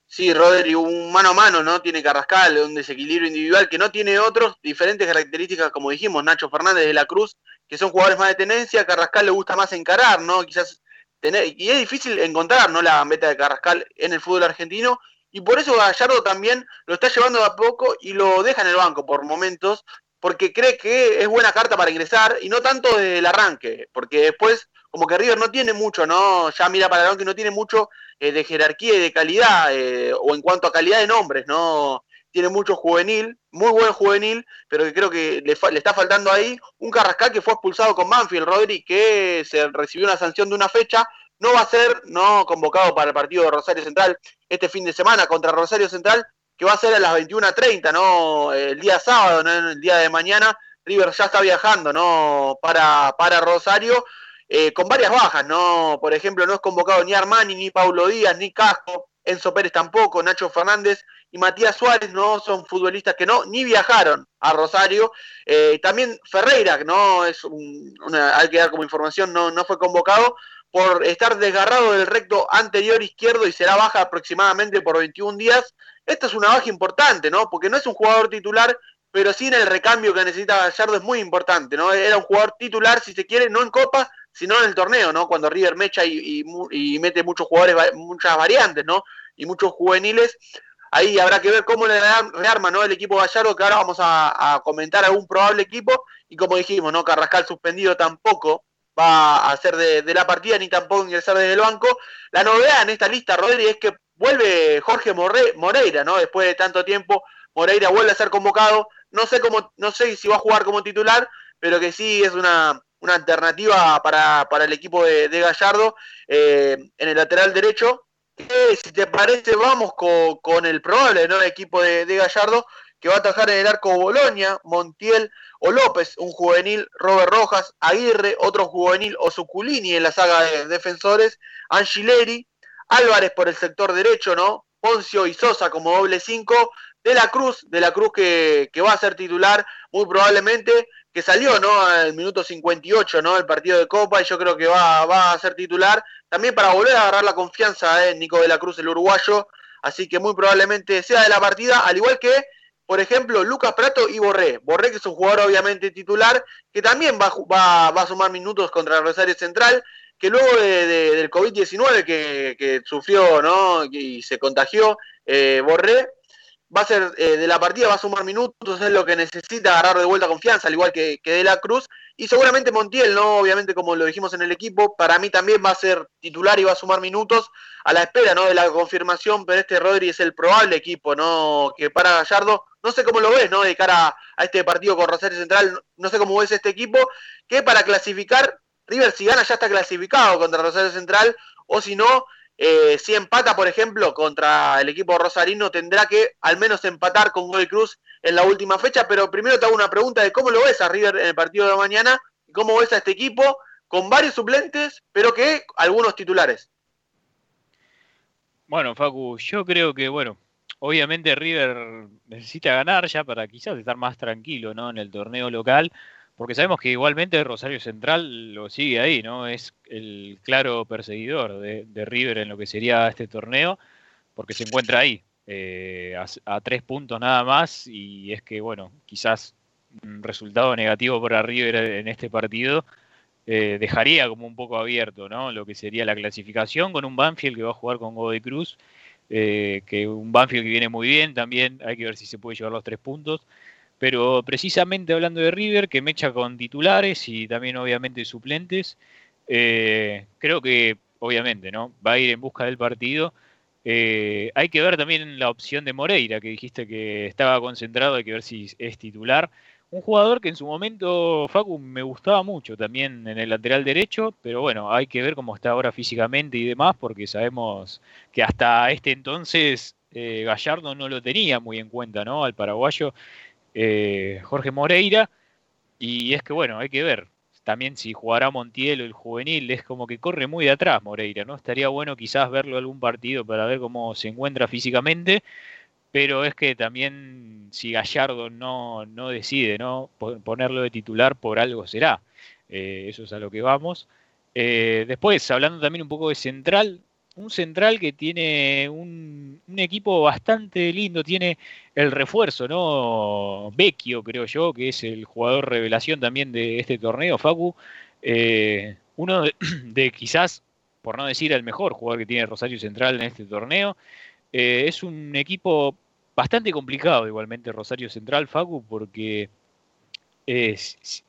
Sí, Rodri, un mano a mano, ¿no? Tiene Carrascal, un desequilibrio individual que no tiene otros, diferentes características, como dijimos, Nacho Fernández de la Cruz, que son jugadores más de tenencia, Carrascal le gusta más encarar, ¿no? Quizás tener, y es difícil encontrar ¿no? la gambeta de Carrascal en el fútbol argentino, y por eso Gallardo también lo está llevando de a poco y lo deja en el banco por momentos, porque cree que es buena carta para ingresar, y no tanto desde el arranque, porque después como que River no tiene mucho, ¿no? Ya mira para adelante que no tiene mucho eh, de jerarquía y de calidad, eh, o en cuanto a calidad de nombres, ¿no? Tiene mucho juvenil, muy buen juvenil, pero que creo que le, le está faltando ahí un Carrascal que fue expulsado con Manfield, Rodri, que se recibió una sanción de una fecha, no va a ser no convocado para el partido de Rosario Central este fin de semana contra Rosario Central, que va a ser a las 21.30, ¿no? El día sábado, ¿no? El día de mañana, River ya está viajando, ¿no? Para, para Rosario, eh, con varias bajas, ¿no? Por ejemplo, no es convocado ni Armani, ni Paulo Díaz, ni Casco, Enzo Pérez tampoco, Nacho Fernández y Matías Suárez no son futbolistas que no ni viajaron a Rosario. Eh, también Ferreira, no es un, una, hay que dar como información, no, no fue convocado por estar desgarrado del recto anterior izquierdo y será baja aproximadamente por 21 días. Esta es una baja importante, ¿no? Porque no es un jugador titular, pero sí en el recambio que necesita Gallardo es muy importante, ¿no? Era un jugador titular, si se quiere, no en Copa, sino en el torneo, ¿no? Cuando River mecha y, y, y mete muchos jugadores, muchas variantes, ¿no? Y muchos juveniles. Ahí habrá que ver cómo le rearma ¿no? el equipo Gallardo, que ahora vamos a, a comentar a un probable equipo. Y como dijimos, ¿no? Carrascal suspendido tampoco va a ser de, la partida ni tampoco ingresar desde el banco. La novedad en esta lista, Rodri, es que vuelve Jorge Moreira, ¿no? Después de tanto tiempo, Moreira vuelve a ser convocado. No sé cómo, no sé si va a jugar como titular, pero que sí es una, una alternativa para, para, el equipo de, de Gallardo eh, en el lateral derecho. Eh, si te parece, vamos con, con el probable ¿no? equipo de, de, Gallardo que va a atajar en el arco Boloña, Montiel o López, un juvenil, Robert Rojas, Aguirre, otro juvenil o Suculini en la saga de defensores, Angileri, Álvarez por el sector derecho, ¿no? Poncio y Sosa como doble 5, De la Cruz, De la Cruz que, que va a ser titular muy probablemente, que salió ¿no? al minuto 58 ¿no? el partido de Copa y yo creo que va, va a ser titular también para volver a agarrar la confianza de ¿eh? Nico de la Cruz, el uruguayo, así que muy probablemente sea de la partida, al igual que, por ejemplo, Lucas Prato y Borré. Borré que es un jugador obviamente titular, que también va, va, va a sumar minutos contra el Rosario Central, que luego de, de, del COVID-19 que, que, sufrió ¿no? y se contagió eh, Borré, va a ser eh, de la partida, va a sumar minutos, es lo que necesita agarrar de vuelta confianza, al igual que, que, De la Cruz. Y seguramente Montiel, ¿no? Obviamente, como lo dijimos en el equipo, para mí también va a ser titular y va a sumar minutos a la espera, ¿no? De la confirmación, pero este Rodri es el probable equipo, ¿no? Que para Gallardo, no sé cómo lo ves, ¿no? De cara a este partido con Rosario Central, no sé cómo ves este equipo, que para clasificar, River si gana ya está clasificado contra Rosario Central, o si no, eh, si empata, por ejemplo, contra el equipo rosarino, tendrá que al menos empatar con Godoy Cruz en la última fecha. Pero primero te hago una pregunta de cómo lo ves a River en el partido de mañana cómo ves a este equipo con varios suplentes, pero que algunos titulares. Bueno, Facu, yo creo que, bueno, obviamente River necesita ganar ya para quizás estar más tranquilo, ¿no? En el torneo local porque sabemos que igualmente Rosario Central lo sigue ahí, ¿no? Es el claro perseguidor de, River en lo que sería este torneo, porque se encuentra ahí, eh, a, a, tres puntos nada más, y es que, bueno, quizás un resultado negativo para River en este partido eh, dejaría como un poco abierto, ¿no? Lo que sería la clasificación con un Banfield que va a jugar con Godoy Cruz, eh, que un Banfield que viene muy bien, también hay que ver si se puede llevar los tres puntos. Pero precisamente hablando de River, que mecha con titulares y también obviamente suplentes, eh, creo que obviamente no va a ir en busca del partido. Eh, hay que ver también la opción de Moreira, que dijiste que estaba concentrado, hay que ver si es titular. Un jugador que en su momento, Facu, me gustaba mucho también en el lateral derecho, pero bueno, hay que ver cómo está ahora físicamente y demás, porque sabemos que hasta este entonces eh, Gallardo no lo tenía muy en cuenta, ¿no? Al paraguayo eh, Jorge Moreira. Y es que bueno, hay que ver también si jugará Montiel o el juvenil, es como que corre muy de atrás Moreira, ¿no? Estaría bueno quizás verlo algún partido para ver cómo se encuentra físicamente, pero es que también si Gallardo no, no decide ¿no? ponerlo de titular, por algo será. Eh, eso es a lo que vamos. Eh, después, hablando también un poco de central, un central que tiene un, equipo bastante lindo, tiene el refuerzo, ¿no? Vecchio, creo yo, que es el jugador revelación también de este torneo, Facu. Eh, uno de, de, quizás, por no decir el mejor jugador que tiene Rosario Central en este torneo. Eh, es un equipo bastante complicado igualmente Rosario Central, Facu, porque eh,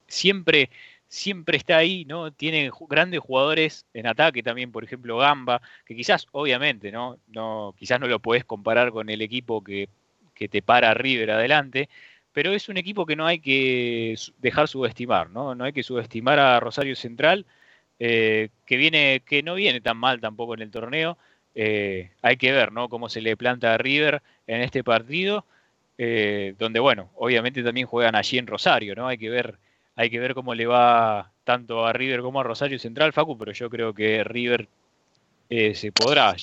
siempre, siempre está ahí, ¿no? Tiene grandes jugadores en ataque también, por ejemplo, Gamba, que quizás, obviamente, ¿no? no quizás no lo puedes comparar con el equipo que, que te para River adelante, pero es un equipo que no hay que dejar subestimar, ¿no? No hay que subestimar a Rosario Central, eh, que viene, que no viene tan mal tampoco en el torneo. Eh, hay que ver, ¿no? Cómo se le planta a River en este partido, eh, donde, bueno, obviamente también juegan allí en Rosario, ¿no? Hay que ver, hay que ver cómo le va tanto a River como a Rosario Central, Facu, pero yo creo que River se podrá,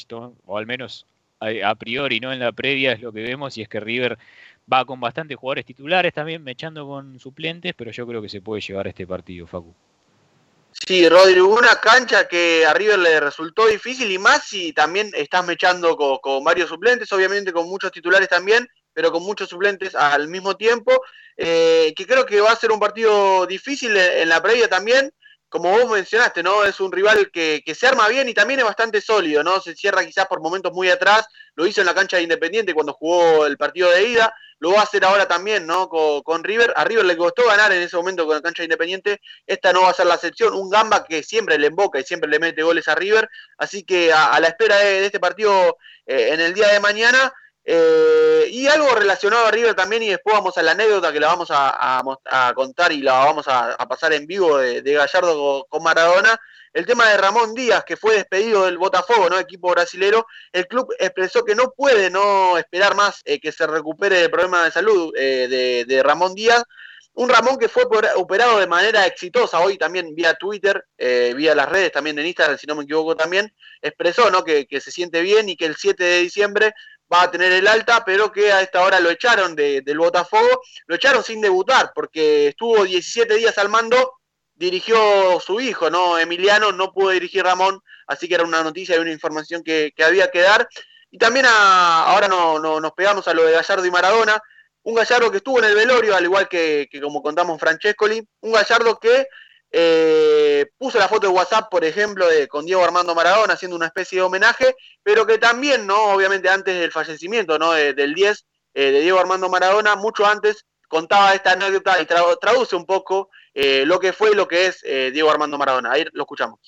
o al menos a, priori, ¿no? En la previa es lo que vemos y es que River va con bastantes jugadores titulares también, mechando con suplentes, pero yo creo que se puede llevar este partido, Facu. Sí, Rodrigo, una cancha que a River le resultó difícil y más si también estás mechando con, varios suplentes, obviamente con muchos titulares también, pero con muchos suplentes al mismo tiempo, eh, que creo que va a ser un partido difícil en la previa también, como vos mencionaste, ¿no? Es un rival que, se arma bien y también es bastante sólido, ¿no? Se cierra quizás por momentos muy atrás, lo hizo en la cancha de Independiente cuando jugó el partido de ida, lo va a hacer ahora también, ¿no? Con, River. A River le costó ganar en ese momento con la cancha de Independiente, esta no va a ser la excepción, un Gamba que siempre le emboca y siempre le mete goles a River, así que a, la espera de, este partido eh, en el día de mañana, eh, y algo relacionado a River también, y después vamos a la anécdota que la vamos a, contar y la vamos a, pasar en vivo de, Gallardo con, Maradona. El tema de Ramón Díaz, que fue despedido del Botafogo, ¿no? Equipo brasilero. El club expresó que no puede no esperar más eh, que se recupere el problema de salud eh, de, Ramón Díaz. Un Ramón que fue operado de manera exitosa hoy también vía Twitter, vía las redes, también en Instagram, si no me equivoco también, expresó ¿no? que, que se siente bien y que el 7 de diciembre va a tener el alta, pero que a esta hora lo echaron del Botafogo, lo echaron sin debutar, porque estuvo 17 días al mando, dirigió su hijo, ¿no? Emiliano, no pudo dirigir Ramón, así que era una noticia y una información que, había que dar. Y también ahora no, nos pegamos a lo de Gallardo y Maradona, un Gallardo que estuvo en el velorio, al igual que, que como contamos Francescoli, un Gallardo que eh, puso la foto de WhatsApp, por ejemplo, de, con Diego Armando Maradona haciendo una especie de homenaje, pero que también, ¿no? Obviamente antes del fallecimiento, ¿no? del 10 eh, de Diego Armando Maradona, mucho antes contaba esta anécdota y traduce un poco eh, lo que fue y lo que es Diego Armando Maradona. Ahí lo escuchamos.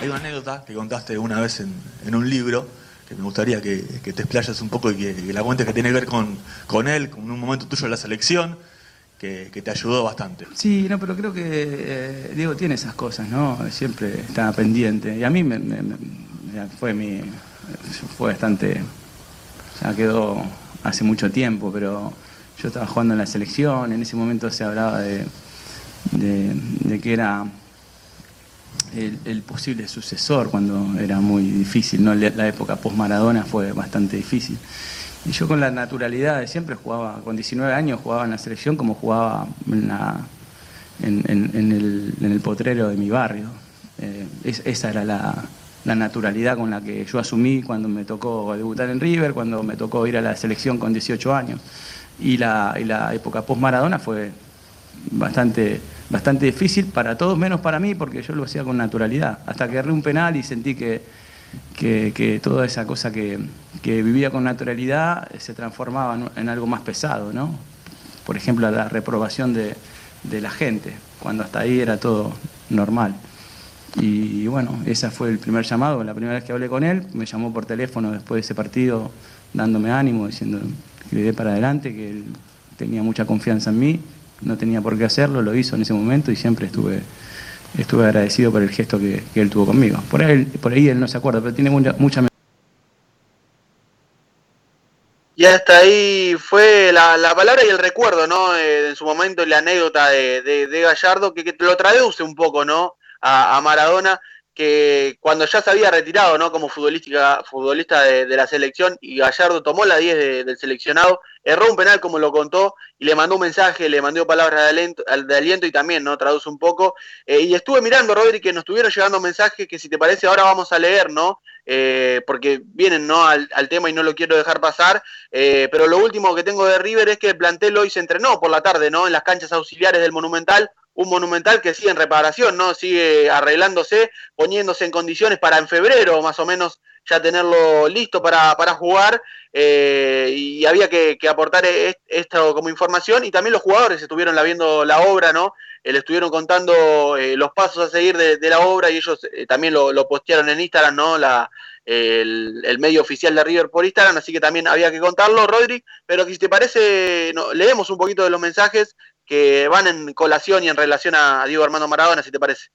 Hay una anécdota que contaste una vez en, un libro que me gustaría que, te explayas un poco y que, la cuentes que tiene que ver con, con él, con un momento tuyo de la selección que, te ayudó bastante. Sí, no, pero creo que eh, Diego tiene esas cosas, ¿no? Siempre está pendiente. Y a mí me, fue mi. fue bastante. Ya quedó hace mucho tiempo, pero yo estaba jugando en la selección, en ese momento se hablaba de, de, que era el, posible sucesor cuando era muy difícil, ¿no? La época post-Maradona fue bastante difícil. Y yo con la naturalidad de siempre jugaba, con 19 años jugaba en la selección como jugaba en, el, potrero de mi barrio. Eh, esa era la, naturalidad con la que yo asumí cuando me tocó debutar en River, cuando me tocó ir a la selección con 18 años. Y la, la época post-Maradona fue bastante, bastante difícil para todos, menos para mí, porque yo lo hacía con naturalidad. Hasta que erré un penal y sentí que que, toda esa cosa que, vivía con naturalidad se transformaba en, algo más pesado, ¿no? Por ejemplo, la reprobación de, la gente, cuando hasta ahí era todo normal. Y, bueno, ese fue el primer llamado, la primera vez que hablé con él, me llamó por teléfono después de ese partido dándome ánimo, diciendo que le dé para adelante, que él tenía mucha confianza en mí, no tenía por qué hacerlo, lo hizo en ese momento y siempre estuve estuve agradecido por el gesto que, él tuvo conmigo. Por ahí, por ahí él no se acuerda, pero tiene mucha, mucha y hasta ahí fue la, palabra y el recuerdo, ¿no? Eh, en su momento la anécdota de, Gallardo, que, lo traduce un poco, ¿no? A, Maradona, que cuando ya se había retirado, ¿no? Como futbolística, futbolista de, la selección y Gallardo tomó la 10 del seleccionado, erró un penal como lo contó y le mandó un mensaje, le mandó palabras de aliento, de aliento y también, ¿no? Traduce un poco. Eh, y estuve mirando, Rodri, que nos estuvieron llegando mensajes que si te parece ahora vamos a leer, ¿no? Eh, porque vienen ¿no? Al, tema y no lo quiero dejar pasar. Eh, pero lo último que tengo de River es que el plantel hoy se entrenó por la tarde, ¿no? En las canchas auxiliares del Monumental un monumental que sigue en reparación, ¿no? Sigue arreglándose, poniéndose en condiciones para en febrero más o menos ya tenerlo listo para, para jugar eh, y había que, aportar e- esto como información y también los jugadores estuvieron la viendo la obra, ¿no? Eh, le estuvieron contando eh, los pasos a seguir de, la obra y ellos eh, también lo, postearon en Instagram, ¿no? La, el, medio oficial de River por Instagram, así que también había que contarlo, Rodri, pero si te parece, leemos un poquito de los mensajes que van en colación y en relación a Diego Armando Maradona, si te parece.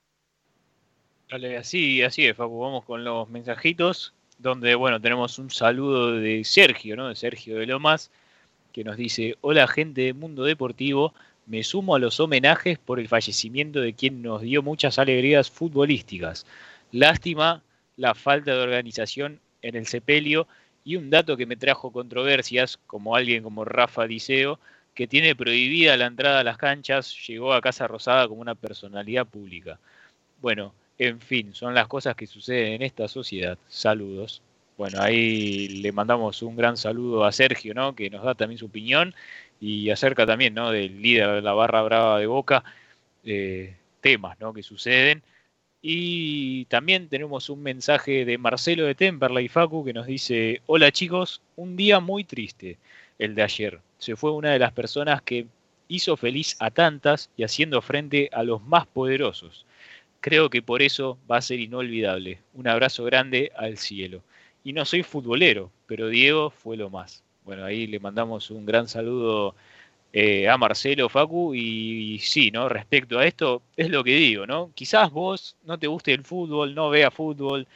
Dale, así, así es, Facu. Vamos con los mensajitos, donde, bueno, tenemos un saludo de Sergio, ¿no? De Sergio de Lomas, que nos dice, hola gente de Mundo Deportivo, me sumo a los homenajes por el fallecimiento de quien nos dio muchas alegrías futbolísticas. Lástima la falta de organización en el sepelio y un dato que me trajo controversias, como alguien como Rafa Diceo, que tiene prohibida la entrada a las canchas, llegó a Casa Rosada como una personalidad pública. Bueno, en fin, son las cosas que suceden en esta sociedad. Saludos. Bueno, ahí le mandamos un gran saludo a Sergio, ¿no? Que nos da también su opinión y acerca también, ¿no? Del líder de la barra brava de Boca, eh, temas, ¿no? Que suceden. Y también tenemos un mensaje de Marcelo de Temperley Facu que nos dice, hola chicos, un día muy triste, el de ayer. Se fue una de las personas que hizo feliz a tantas y haciendo frente a los más poderosos. Creo que por eso va a ser inolvidable. Un abrazo grande al cielo. Y no soy futbolero, pero Diego fue lo más. Bueno, ahí le mandamos un gran saludo eh, a Marcelo, Facu, y, sí, ¿no? Respecto a esto, es lo que digo, ¿no? Quizás vos no te guste el fútbol, no veas fútbol,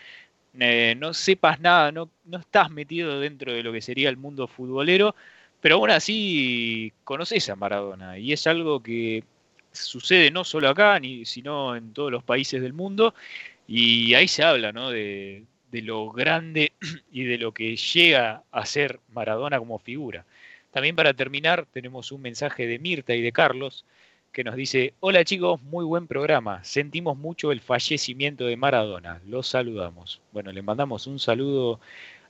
eh, no sepas nada, no, no estás metido dentro de lo que sería el mundo futbolero, pero aún así conoces a Maradona, y es algo que sucede no solo acá, ni, sino en todos los países del mundo, y ahí se habla, ¿no? De, de lo grande y de lo que llega a ser Maradona como figura. También para terminar tenemos un mensaje de Mirta y de Carlos que nos dice, hola chicos, muy buen programa, sentimos mucho el fallecimiento de Maradona, los saludamos. Bueno, le mandamos un saludo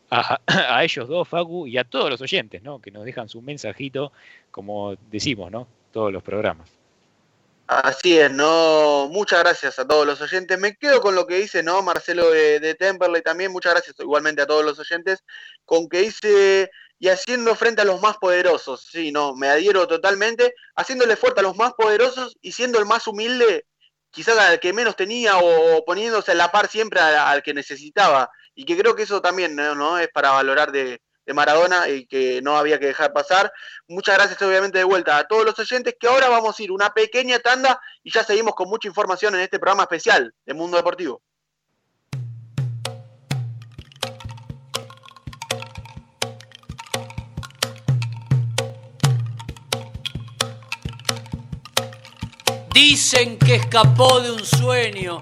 a, ellos dos, Facu, y a todos los oyentes, ¿no? Que nos dejan su mensajito, como decimos, ¿no? Todos los programas. Así es, no, muchas gracias a todos los oyentes. Me quedo con lo que dice, ¿no? Marcelo de, de Temperley también, muchas gracias igualmente a todos los oyentes, con que dice y haciendo frente a los más poderosos. Sí, no, me adhiero totalmente, haciéndole fuerte a los más poderosos y siendo el más humilde, quizás al que menos tenía o poniéndose a la par siempre al que necesitaba. Y que creo que eso también ¿no? es para valorar de, de Maradona y que no había que dejar pasar. Muchas gracias obviamente de vuelta a todos los oyentes que ahora vamos a ir una pequeña tanda y ya seguimos con mucha información en este programa especial de Mundo Deportivo. Dicen que escapó de un sueño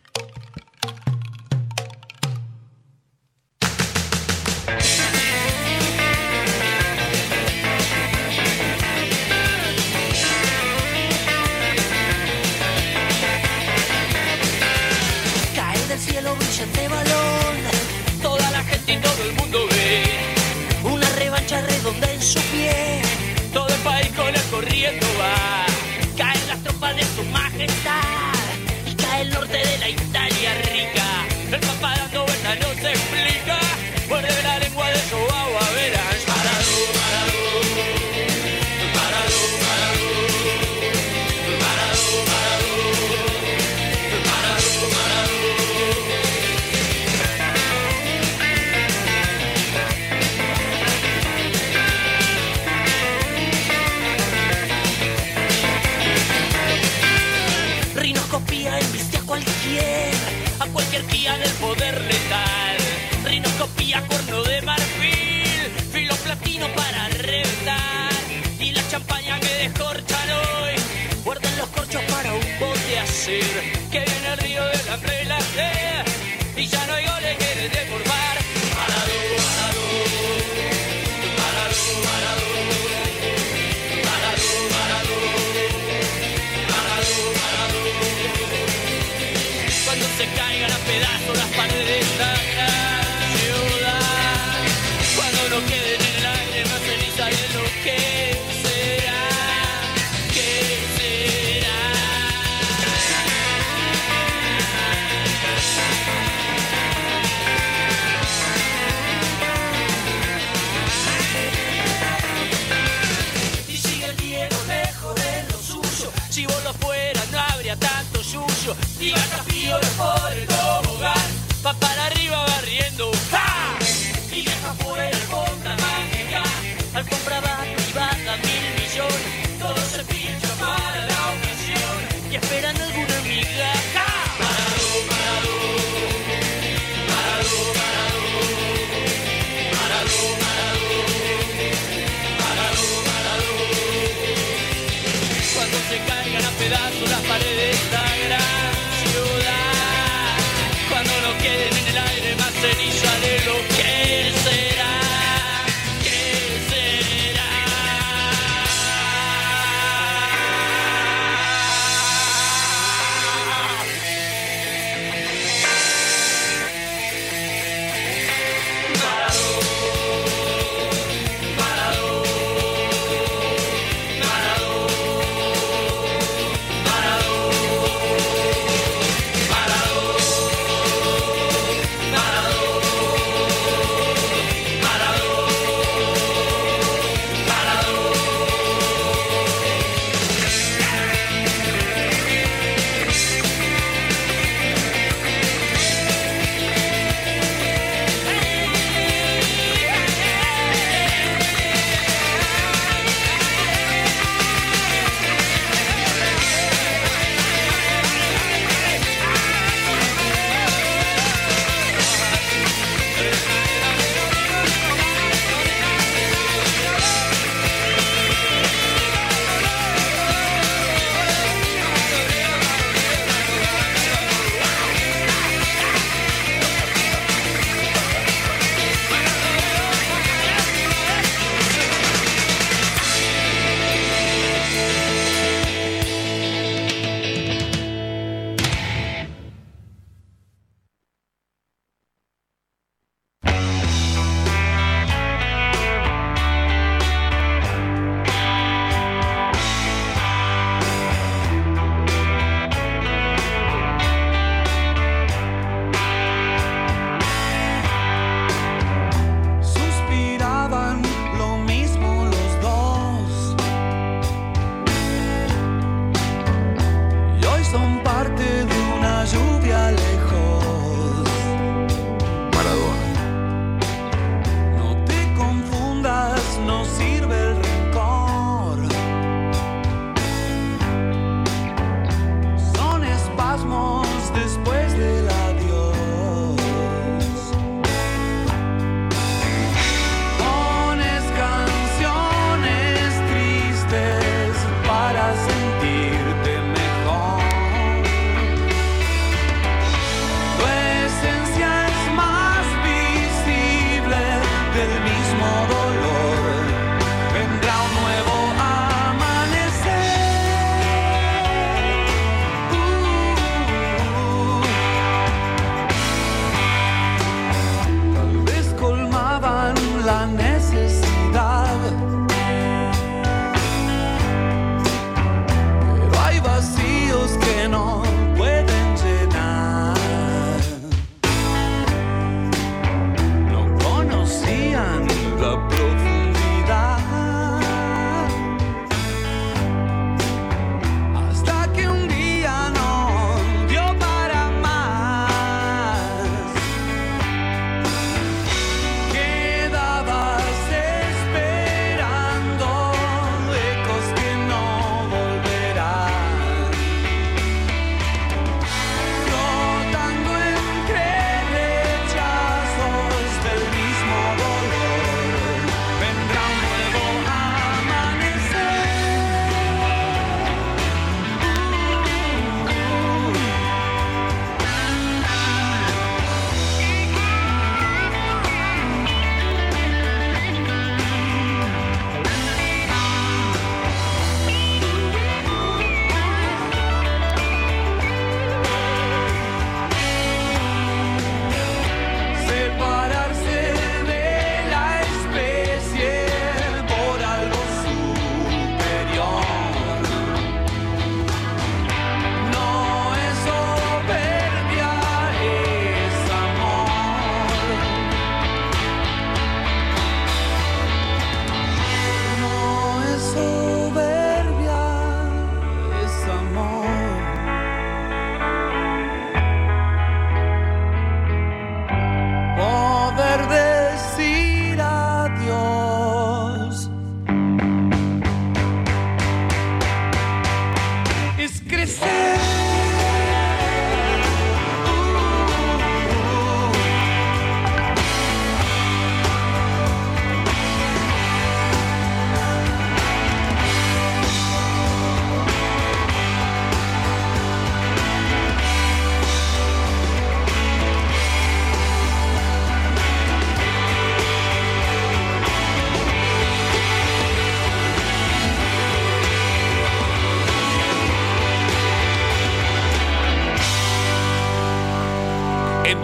Redonda en su pie. Todo el país con él corriendo va,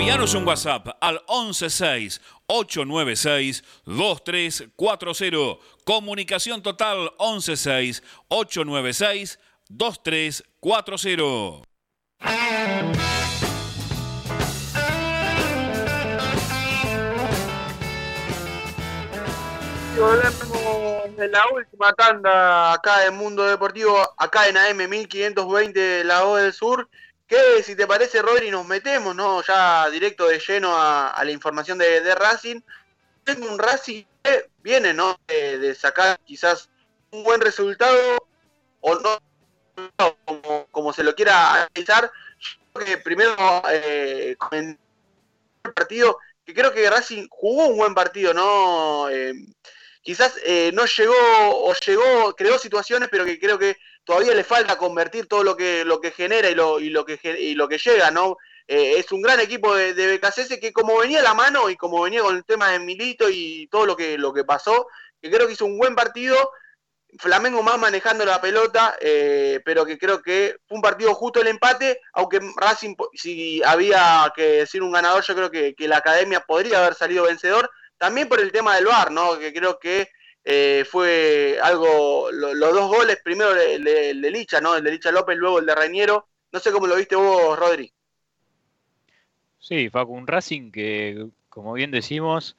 Envíanos un WhatsApp al 116-896-2340. Comunicación total 116-896-2340. Y volvemos de la última tanda acá en Mundo Deportivo, acá en AM 1520 La Voz del Sur. Que si te parece, Rodri, nos metemos, ¿no? Ya directo de lleno a, la información de, de Racing. Tengo un Racing que viene, ¿no? De, sacar quizás un buen resultado o no, como, como se lo quiera analizar. Yo creo que primero eh, el partido, que creo que Racing jugó un buen partido, ¿no? Eh, quizás eh, no llegó o llegó, creó situaciones, pero que creo que todavía le falta convertir todo lo que lo que genera y lo, y lo que y lo que llega, ¿no? Eh, es un gran equipo de, de BKCS que como venía a la mano y como venía con el tema de Milito y todo lo que lo que pasó, que creo que hizo un buen partido. Flamengo más manejando la pelota, eh, pero que creo que fue un partido justo el empate, aunque Racing, si había que decir un ganador, yo creo que, que la academia podría haber salido vencedor, también por el tema del VAR, ¿no? Que creo que eh, fue algo, lo, los dos goles, primero el de, el Licha, ¿no? El de Licha López, luego el de Reñero. No sé cómo lo viste vos, Rodri. Sí, Facu, un Racing que, como bien decimos,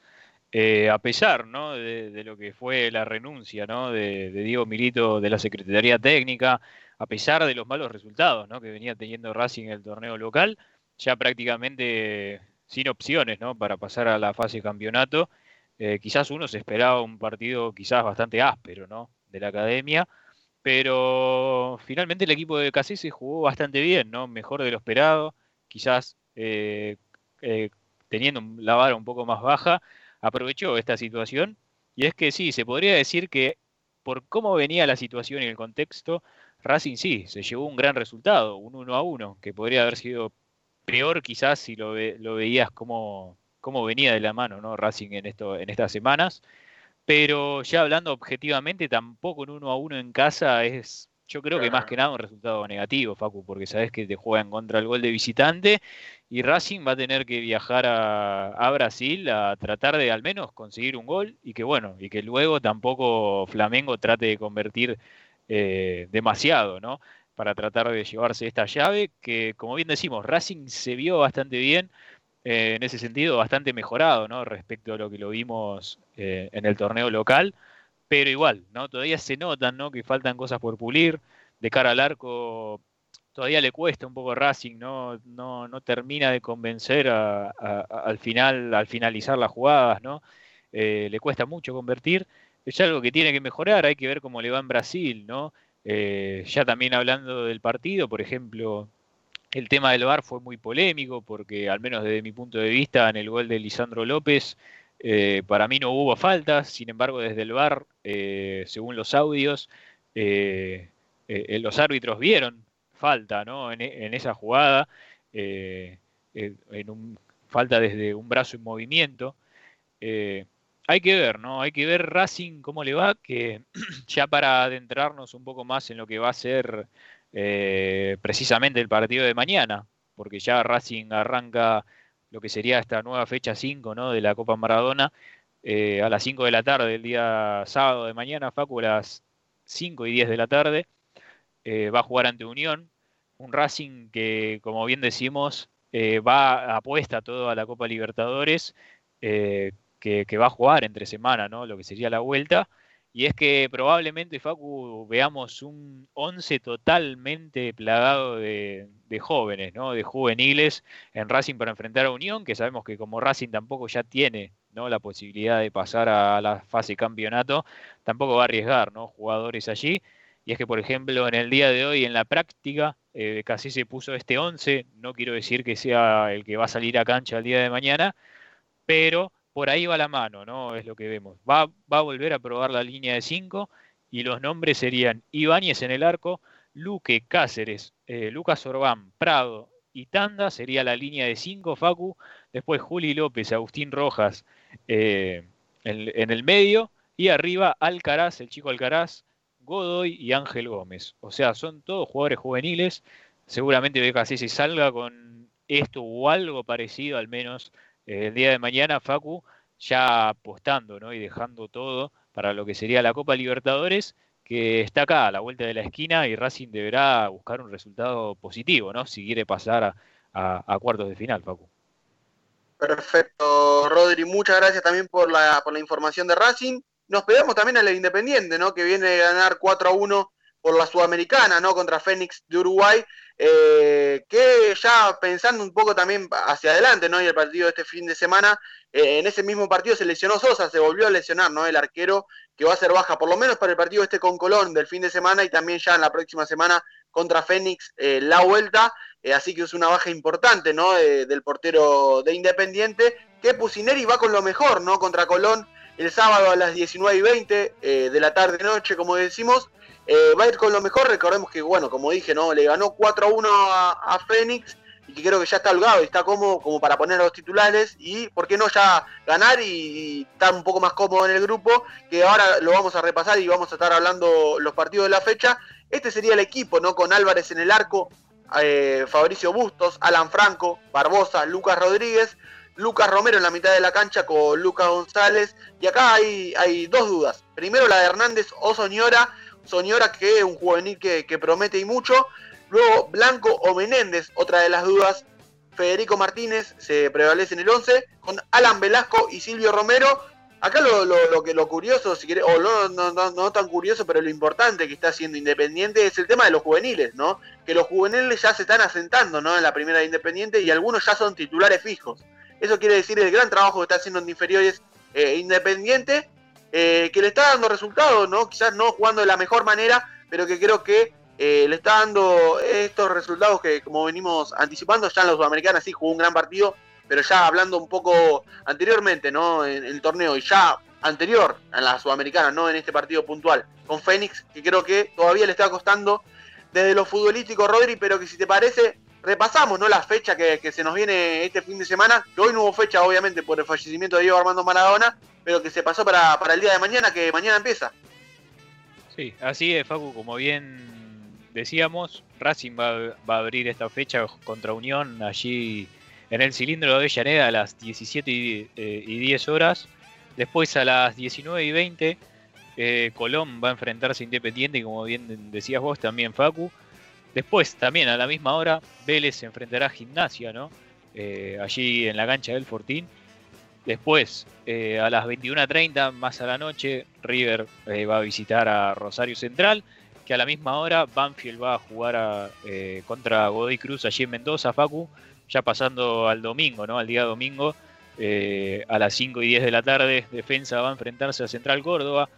eh, a pesar ¿no? de, lo que fue la renuncia ¿no? de, de, Diego Milito de la Secretaría Técnica, a pesar de los malos resultados ¿no? que venía teniendo Racing en el torneo local, ya prácticamente sin opciones ¿no? para pasar a la fase de campeonato. Eh, quizás uno se esperaba un partido quizás bastante áspero ¿no? de la academia, pero finalmente el equipo de Casés se jugó bastante bien, ¿no? mejor de lo esperado, quizás eh, eh, teniendo la vara un poco más baja, aprovechó esta situación. Y es que sí, se podría decir que por cómo venía la situación y el contexto, Racing sí, se llevó un gran resultado, un 1 a 1, que podría haber sido peor quizás si lo, ve, lo veías como, como, venía de la mano ¿no? Racing en, esto, en estas semanas. Pero ya hablando objetivamente, tampoco un 1 a 1 en casa es, yo creo que más que nada un resultado negativo, Facu, porque sabes que te juegan contra el gol de visitante y Racing va a tener que viajar a, a, Brasil a tratar de al menos conseguir un gol y que bueno, y que luego tampoco Flamengo trate de convertir eh, demasiado, ¿no? Para tratar de llevarse esta llave, que como bien decimos, Racing se vio bastante bien, eh, en ese sentido bastante mejorado, ¿no? Respecto a lo que lo vimos eh, en el torneo local, pero igual, ¿no? Todavía se notan, ¿no? Que faltan cosas por pulir, de cara al arco todavía le cuesta un poco Racing, no, no, no termina de convencer a, al final, al finalizar las jugadas, ¿no? Eh, le cuesta mucho convertir. Es algo que tiene que mejorar, hay que ver cómo le va en Brasil, ¿no? Ya también hablando del partido, por ejemplo, el tema del VAR fue muy polémico, porque al menos desde mi punto de vista, en el gol de Lisandro López, eh, para mí no hubo faltas, sin embargo, desde el VAR, según los audios, los árbitros vieron falta ¿no? en, en esa jugada, eh, en un, falta desde un brazo en movimiento. Eh, hay que ver, ¿no? Hay que ver Racing cómo le va, que ya para adentrarnos un poco más en lo que va a ser eh, precisamente el partido de mañana, porque ya Racing arranca lo que sería esta nueva fecha 5 ¿no? de la Copa Maradona eh, a las 5 de la tarde, el día sábado de mañana, Facu, a las 5 y 10 de la tarde eh, va a jugar ante Unión, un Racing que, como bien decimos, va apuesta todo a la Copa Libertadores, que, que, va a jugar entre semana, ¿no? Lo que sería la vuelta. Y es que probablemente, Facu, veamos un 11 totalmente plagado de, de, jóvenes, ¿no? De juveniles en Racing para enfrentar a Unión, que sabemos que como Racing tampoco ya tiene ¿no? la posibilidad de pasar a la fase campeonato, tampoco va a arriesgar, ¿no? Jugadores allí. Y es que, por ejemplo, en el día de hoy, en la práctica, eh, casi se puso este 11. No quiero decir que sea el que va a salir a cancha el día de mañana, pero por ahí va la mano, ¿no? Es lo que vemos. Va, va a volver a probar la línea de 5 y los nombres serían Ibáñez en el arco, Luque, Cáceres, eh, Lucas Orbán, Prado y Tanda sería la línea de 5, Facu. Después Juli López, Agustín Rojas eh, en, el medio. Y arriba Alcaraz, el chico Alcaraz, Godoy y Ángel Gómez. O sea, son todos jugadores juveniles. Seguramente BKC se salga con esto o algo parecido al menos el día de mañana, Facu, ya apostando ¿no? y dejando todo para lo que sería la Copa Libertadores, que está acá a la vuelta de la esquina y Racing deberá buscar un resultado positivo, ¿no? Si quiere pasar a, cuartos de final, Facu. Perfecto, Rodri. Muchas gracias también por la, por la información de Racing. Nos pegamos también al Independiente, ¿no? Que viene a ganar 4 a 1 por la Sudamericana, ¿no? Contra Fénix de Uruguay. eh, que ya pensando un poco también hacia adelante, ¿no? Y el partido de este fin de semana, eh, en ese mismo partido se lesionó Sosa, se volvió a lesionar, ¿no? El arquero que va a ser baja, por lo menos para el partido este con Colón del fin de semana y también ya en la próxima semana contra Fénix eh, la vuelta. Eh, así que es una baja importante, ¿no? Del portero de Independiente, que Pusineri va con lo mejor, ¿no? Contra Colón el sábado a las 19 y 20 eh, de la tarde-noche, como decimos. Eh, va a ir con lo mejor, recordemos que, bueno, como dije, ¿no? Le ganó 4 a 1 a, Fénix y que creo que ya está holgado y está cómodo como para poner a los titulares y, ¿por qué no ya ganar y, estar un poco más cómodo en el grupo? Que ahora lo vamos a repasar y vamos a estar hablando los partidos de la fecha. Este sería el equipo, ¿no? Con Álvarez en el arco, eh, Fabricio Bustos, Alan Franco, Barbosa, Lucas Rodríguez, Lucas Romero en la mitad de la cancha con Lucas González. Y acá hay, hay dos dudas. Primero la de Hernández o Soñora. Que es un juvenil que, promete y mucho. Luego Blanco o Menéndez, otra de las dudas. Federico Martínez se prevalece en el 11 con Alan Velasco y Silvio Romero. Acá lo, que lo curioso, si querés, o no tan curioso, pero lo importante que está haciendo Independiente es el tema de los juveniles, ¿no? Que los juveniles ya se están asentando, ¿no? En la primera de Independiente y algunos ya son titulares fijos. Eso quiere decir el gran trabajo que está haciendo en inferiores eh, Independiente, eh, que le está dando resultados, ¿no? Quizás no jugando de la mejor manera, pero que creo que eh, le está dando estos resultados que, como venimos anticipando, ya en la Sudamericana sí jugó un gran partido, pero ya hablando un poco anteriormente, ¿no? En, el torneo y ya anterior a la Sudamericana, no en este partido puntual, con Fénix, que creo que todavía le está costando desde lo futbolístico, Rodri, pero que si te parece, repasamos, ¿no? La fecha que, que se nos viene este fin de semana, que hoy no hubo fecha, obviamente, por el fallecimiento de Diego Armando Maradona, pero que se pasó para, para el día de mañana, que mañana empieza. Sí, así es, Facu, como bien decíamos, Racing va, va a abrir esta fecha contra Unión allí en el cilindro de Avellaneda a las 17 y, eh, y 10 horas. Después a las 19 y 20 eh, Colón va a enfrentarse a Independiente, como bien decías vos también, Facu. Después, también a la misma hora, Vélez se enfrentará a Gimnasia, ¿no? Eh, allí en la cancha del Fortín. Después, eh, a las 21.30, más a la noche, River eh, va a visitar a Rosario Central, que a la misma hora Banfield va a jugar eh, contra Godoy Cruz allí en Mendoza, Facu, ya pasando al domingo, ¿no? Al día domingo, a las 5 y 10 de la tarde, Defensa va a enfrentarse a Central Córdoba.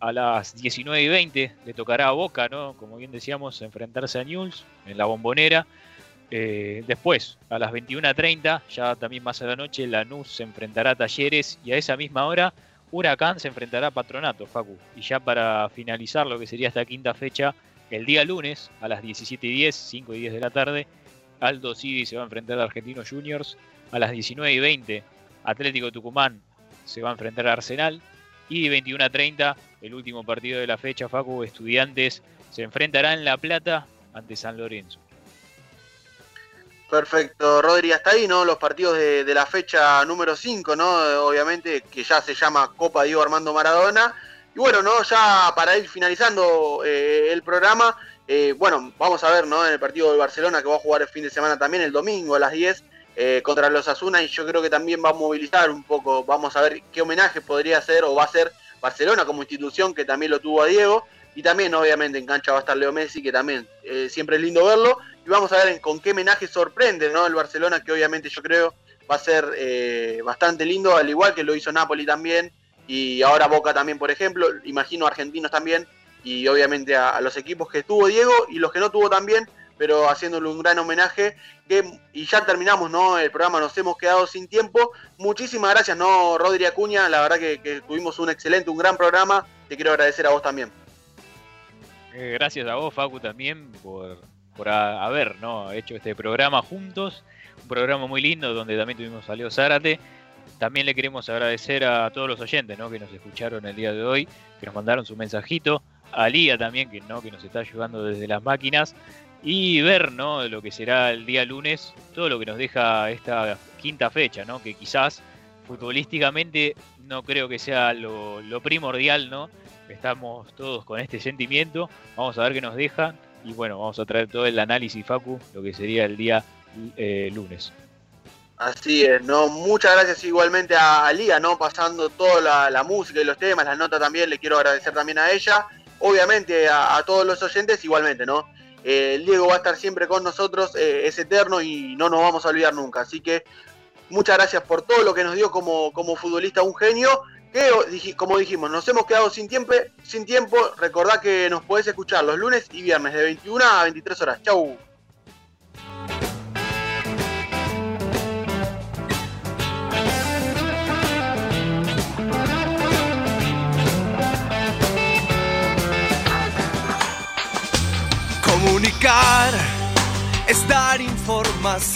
A las 19 y 20 le tocará a Boca, ¿no? Como bien decíamos, enfrentarse a Newell's en la bombonera. Eh, después, a las 21.30, ya también más a la noche, Lanús se enfrentará a Talleres y a esa misma hora Huracán se enfrentará a Patronato, Facu. Y ya para finalizar lo que sería esta quinta fecha, el día lunes a las 17.10, 5 y 10 de la tarde, Aldo Civi se va a enfrentar a Argentinos Juniors. A las 19 y 20, Atlético Tucumán se va a enfrentar a Arsenal. Y 21.30, el último partido de la fecha, Facu, Estudiantes se enfrentará en La Plata ante San Lorenzo. Perfecto, Rodri, hasta ahí, ¿no? Los partidos de, la fecha número 5, ¿no? Obviamente, que ya se llama Copa Diego Armando Maradona. Y bueno, ¿no? Ya para ir finalizando eh, el programa, eh, bueno, vamos a ver, ¿no? En el partido del Barcelona, que va a jugar el fin de semana también, el domingo a las 10, eh, contra los Asuna, y yo creo que también va a movilizar un poco, vamos a ver qué homenaje podría hacer o va a hacer Barcelona como institución, que también lo tuvo a Diego. Y también, obviamente, en cancha va a estar Leo Messi, que también eh, siempre es lindo verlo. Y vamos a ver con qué homenaje sorprende el Barcelona, que obviamente yo creo va a ser eh, bastante lindo, al igual que lo hizo Napoli también. Y ahora Boca también, por ejemplo. Imagino argentinos también. Y obviamente a, los equipos que tuvo Diego y los que no tuvo también. Pero haciéndole un gran homenaje. Y ya terminamos ¿no? el programa, nos hemos quedado sin tiempo. Muchísimas gracias, ¿no, Rodri Acuña? La verdad que tuvimos un excelente, un gran programa. Te quiero agradecer a vos también. Eh, gracias a vos, Facu, también por, por haber ¿no? hecho este programa juntos. Un programa muy lindo donde también tuvimos a Leo Zárate. También le queremos agradecer a todos los oyentes ¿no? que nos escucharon el día de hoy, que nos mandaron su mensajito. A Lía también, que, ¿no? que nos está ayudando desde las máquinas. y ver ¿no? lo que será el día lunes, todo lo que nos deja esta quinta fecha, ¿no? que quizás futbolísticamente no creo que sea lo, lo primordial, ¿no? Estamos todos con este sentimiento, vamos a ver qué nos deja y bueno, vamos a traer todo el análisis, Facu, lo que sería el día eh, lunes. Así es, ¿no? Muchas gracias igualmente a Liga, ¿no? Pasando toda la, música y los temas, las notas también, le quiero agradecer también a ella. Obviamente a, a todos los oyentes igualmente, ¿no? Eh, Diego va a estar siempre con nosotros, eh, es eterno y no nos vamos a olvidar nunca. Así que muchas gracias por todo lo que nos dio como, como futbolista, un genio. Como dijimos, nos hemos quedado sin tiempo. Sin tiempo. Recordá que nos podés escuchar los lunes y viernes de 21 a 23 horas. Chau. Comunicar es dar información.